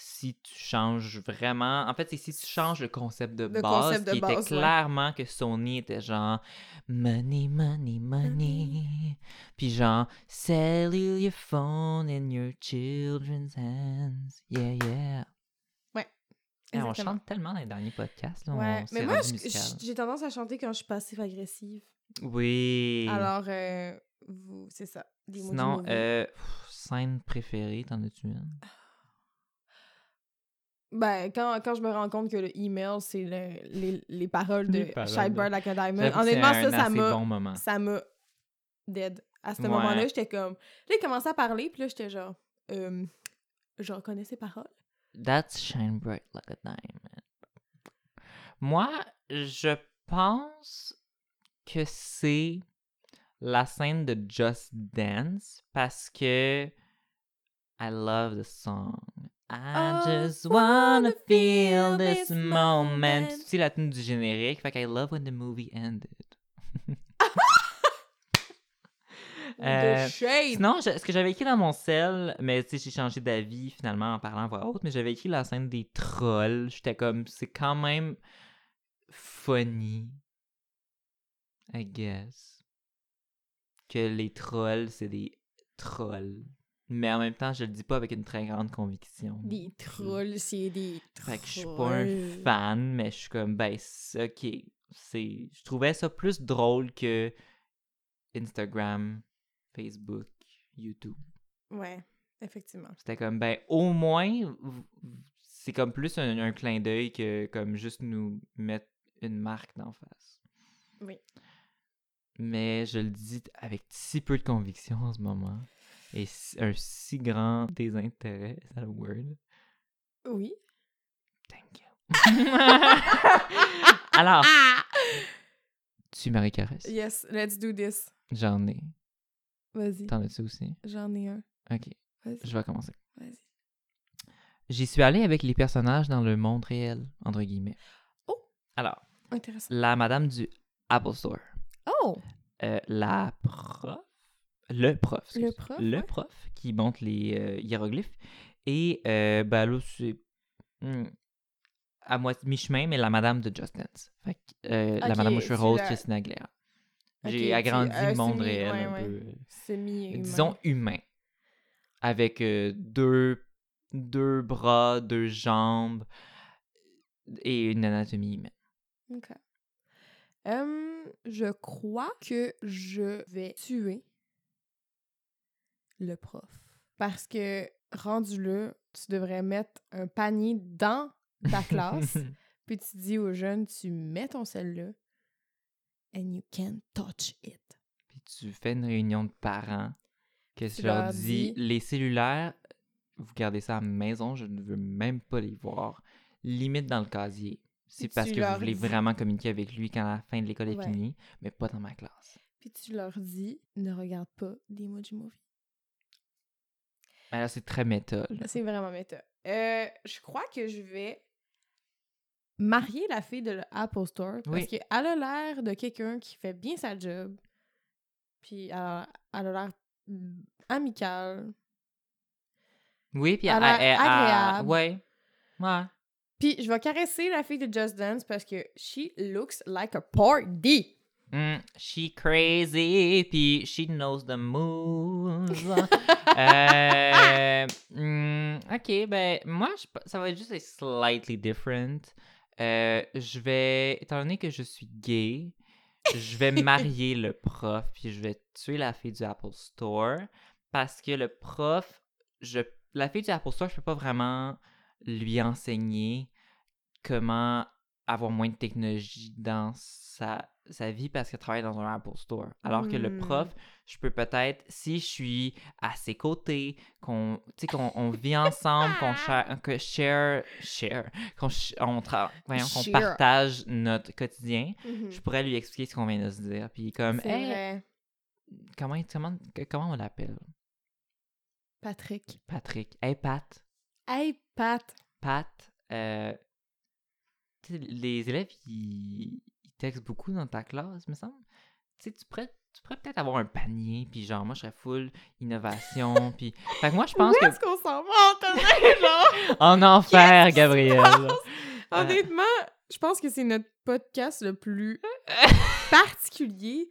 Si tu changes vraiment. En fait, c'est si tu changes le concept de Le base, concept de qui base, était ouais. clairement que Sony était genre money, money, money. Puis genre sell you your phone in your children's hands. Yeah, yeah. Ouais. Eh, on chante tellement dans les derniers podcasts. Là, Ouais. Mais moi, j'ai tendance à chanter quand je suis passive-agressive. Oui. Alors, euh, vous, c'est ça. Du Sinon, euh, pff, scène préférée, t'en as-tu une? Ben, quand, quand je me rends compte que le email, c'est le- les, les paroles de Les paroles Shy de- Like a Diamond. J'avoue que c'est Honnêtement, ça, un ça assez m'a bon moment. ça m'a dead. À ce Ouais. moment-là, j'étais comme... Là, il commençait à parler, puis là, j'étais genre... Euh, je reconnais ses paroles. That's shine bright like a diamond. Moi, je pense que c'est la scène de Just Dance parce que I love the song. I just wanna feel this moment. sais la tune du générique, fait que I love when the movie ended. Euh! Sinon, je- ce que j'avais écrit dans mon sel, mais tu sais, j'ai changé d'avis finalement en parlant à voix haute, mais j'avais écrit la scène des trolls. J'étais comme, c'est quand même funny, I guess, que les trolls, c'est des trolls. Mais en même temps, je le dis pas avec une très grande conviction. Des trolls, c'est des trolls. Fait que je suis pas un fan, mais je suis comme, ben, ok. C'est, je trouvais ça plus drôle que Instagram, Facebook, YouTube. Ouais, effectivement. C'était comme, ben, au moins, c'est comme plus un, un clin d'œil que comme juste nous mettre une marque d'en face. Oui. Mais je le dis avec si peu de conviction en ce moment. Et un si grand désintérêt, is that a word? Oui. Thank you. Alors, tu Marie Caresse? Yes, let's do this. J'en ai. Vas-y, T'en as-tu aussi? j'en ai un. Ok, Vas-y, je vais commencer. vas-y. J'y suis allé avec les personnages dans le monde réel, entre guillemets. Oh! Alors, Intéressant. la madame du Apple Store. Oh! Euh, la prof. Le prof. Le prof, Le ouais. prof qui montre les euh, hiéroglyphes. Et euh, ben là, c'est hmm, à mi-chemin, mais la madame de Just Dance. Fait que, euh, la Ok, madame aux cheveux tu roses, l'as- Christina Aguilera. Ok, J'ai tu- agrandi euh, le monde semi- réel ouais, un ouais. peu. Semi-humain. Disons humain. Avec euh, deux, deux bras, deux jambes et une anatomie humaine. OK. Je crois que je vais tuer le prof. Parce que, rendu là, tu devrais mettre un panier dans ta classe, puis tu dis aux jeunes, tu mets ton sel là, and you can't touch it. Puis tu fais une réunion de parents que Tu tu leur leur dis dis- les cellulaires, vous gardez ça à la maison, je ne veux même pas les voir. Limite dans le casier. C'est parce que vous voulez dis- vraiment communiquer avec lui quand la fin de l'école est finie, mais pas dans ma classe. Puis tu leur dis, ne regarde pas d'Emoji Movie. Mais là, c'est très méta. C'est vraiment méta. Euh, je crois que je vais marier la fille de l'Apple Store parce Oui. qu'elle a l'air de quelqu'un qui fait bien sa job. Puis elle a elle a l'air amicale. Oui, puis Elle a elle- agréable. ouais. Ouais. Puis je vais caresser la fille de Just Dance parce que she looks like a party. Mm, she crazy, puis she knows the moves. Euh, mm, ok, ben, moi, je ça va être juste être slightly different. Euh, je vais, étant donné que je suis gay, je vais marier le prof, puis je vais tuer la fille du Apple Store, parce que le prof, je, la fille du Apple Store, je peux pas vraiment lui enseigner comment avoir moins de technologie dans sa, sa vie parce qu'elle travaille dans un Apple Store. Alors que le Hmm. prof, je peux peut-être, si je suis à ses côtés, qu'on qu'on on vit ensemble, qu'on share, que share, share, qu'on on voyons, qu'on partage notre quotidien, Mhm. je pourrais lui expliquer ce qu'on vient de se dire. Puis comme, hey, comment, comment, comment on l'appelle? Patrick. Patrick. Hey, Pat. Hey, Pat. Pat, euh, les élèves, ils, ils textent beaucoup dans ta classe, me semble. Tu pourrais, tu pourrais peut-être avoir un panier, puis genre, moi, je serais full innovation, puis... Fait que moi, je pense Où est-ce qu'on s'en va, Antonin, genre? En enfer, Gabriel! passe? Honnêtement, je pense que c'est notre podcast le plus particulier.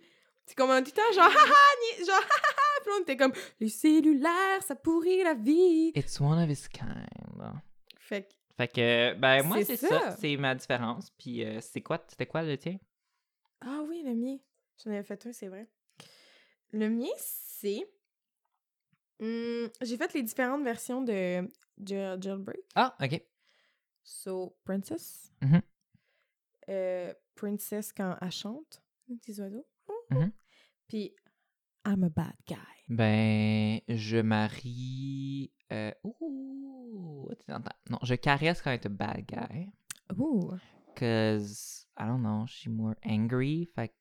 C'est comme un temps, genre, haha, ni- genre, haha, puis on était comme, les cellulaires, ça pourrit la vie. It's one of its kind. Fait que, Fait que, ben, moi, C'est ça. ça. C'est ma différence. Puis, euh, c'est quoi, c'était quoi le tien? ah oui, le mien. J'en avais fait un, c'est vrai. Le mien, c'est. Hmm, J'ai fait les différentes versions de Jail- Jailbreak. Ah, ok. So, Princess. Mhm. Euh, Princess quand elle chante, les petits oiseaux. Mhm. Puis, I'm a bad guy. Ben, je marie. Euh... Ouh! Non, je caresse quand a bad guy. Ouh. Cause, I don't know, suis more angry. Fait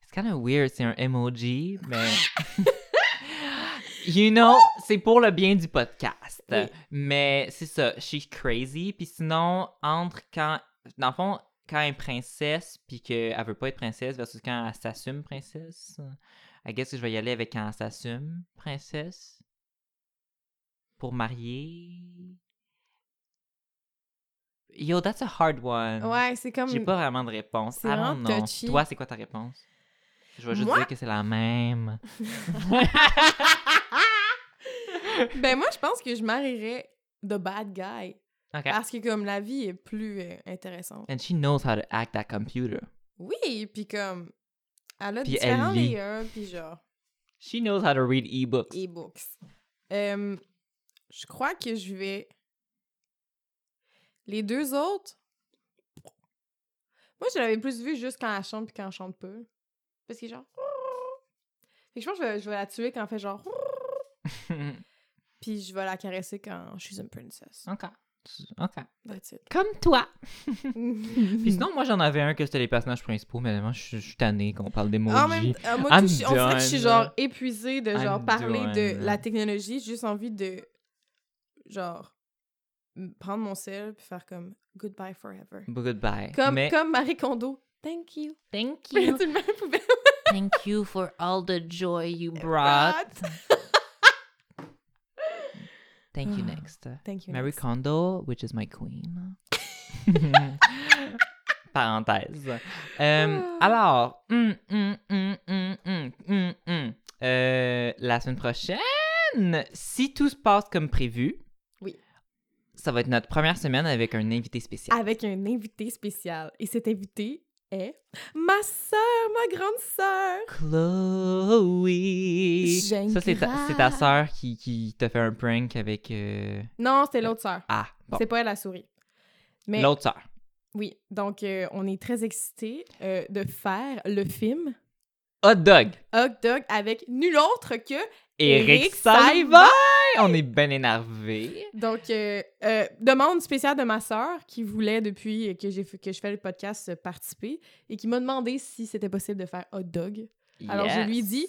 it's kind of weird, c'est un emoji, mais. you know, c'est pour le bien du podcast. Oui. Mais c'est ça, she's crazy. Puis sinon, entre quand. Dans le fond, quand elle est princesse, puis qu'elle veut pas être princesse versus quand elle s'assume princesse, I guess que je vais y aller avec quand elle s'assume princesse. Pour marier. Yo, that's a hard one. Ouais, c'est comme. J'ai pas vraiment de réponse. C'est vraiment know. touchy. Toi, c'est quoi ta réponse? Je vais juste Moi? dire que c'est la même. ben, moi, je pense que je marierais The Bad Guy. Parce que, comme, la vie est plus euh, intéressante. And she knows how to act that computer. Oui, puis comme. Elle a Puis différents elle lit. layers, puis genre. She knows how to read e-books. E-books. Euh, je crois que je vais. Les deux autres. Moi, je l'avais plus vu juste quand elle chante puis quand elle chante pas. Parce que genre. Fait que je pense que je vais, je vais la tuer quand elle fait genre. Puis je vais la caresser quand je suis une princess. OK. OK. That's it. Comme toi. Puis sinon, moi, j'en avais un que c'était les personnages principaux, mais moi, je suis- je suis tanné qu'on parle d'emoji. En même moi, tout, je suis- on dirait que je suis genre épuisée de genre I'm parler de la technologie. J'ai juste envie de genre prendre mon sel puis faire comme goodbye forever. Goodbye. Comme, mais comme Marie Kondo. Thank you. thank you. thank you for all the joy you brought. Thank you Ah, next. Thank you. Mary next. Kondo, which is my queen. Parenthèse. Euh, alors. Euh, la semaine prochaine, si tout se passe comme prévu, Oui. ça va être notre première semaine avec un invité spécial. Avec un invité spécial. Et cet invité est ma sœur, ma grande sœur. Chloé. Ça, c'est ta, c'est ta sœur qui, qui t'a fait un prank avec. euh, Non, c'était l'autre sœur. Ah, bon. C'est pas elle la souris. Mais L'autre sœur. oui, donc euh, on est très excités euh, de faire le film Hot dog. Hot Dog avec nul autre que Eric Salvaille. On est bien énervés. Donc, euh, euh, demande spéciale de ma sœur qui voulait, depuis que, j'ai fait- que je fais le podcast, euh, participer et qui m'a demandé si c'était possible de faire hot dog. Alors, je lui ai dit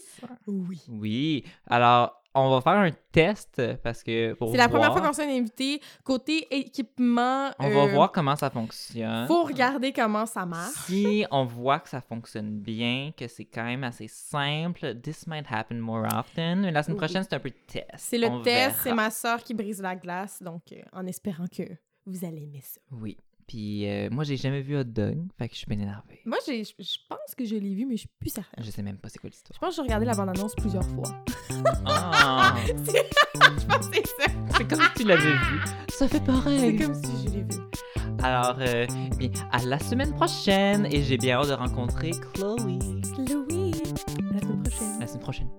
oui. Oui. Alors, on va faire un test parce que pour C'est la première fois qu'on s'est invité. Côté équipement, On va euh, voir comment ça fonctionne. faut regarder comment ça marche. Si on voit que ça fonctionne bien, que c'est quand même assez simple, this might happen more often. Mais la semaine Oui. prochaine, c'est un peu de test. C'est le On test, c'est ma sœur qui brise la glace, donc euh, en espérant que vous allez aimer ça. Oui. Puis euh, moi, j'ai jamais vu Hot Dog, fait que je suis bien énervé. Moi, j'ai- je je pense que je l'ai vu, mais je suis plus certaine. Je sais même pas c'est quoi Je l'histoire. pense que j'ai regardé la bande-annonce plusieurs fois. Ah, je pense que c'est ça. c'est comme si tu l'avais vu. Ça fait C'est pareil. comme si je l'ai vu. Alors, euh, bien, à la semaine prochaine et j'ai bien hâte de rencontrer Chloe Louis, à la semaine prochaine. la semaine prochaine.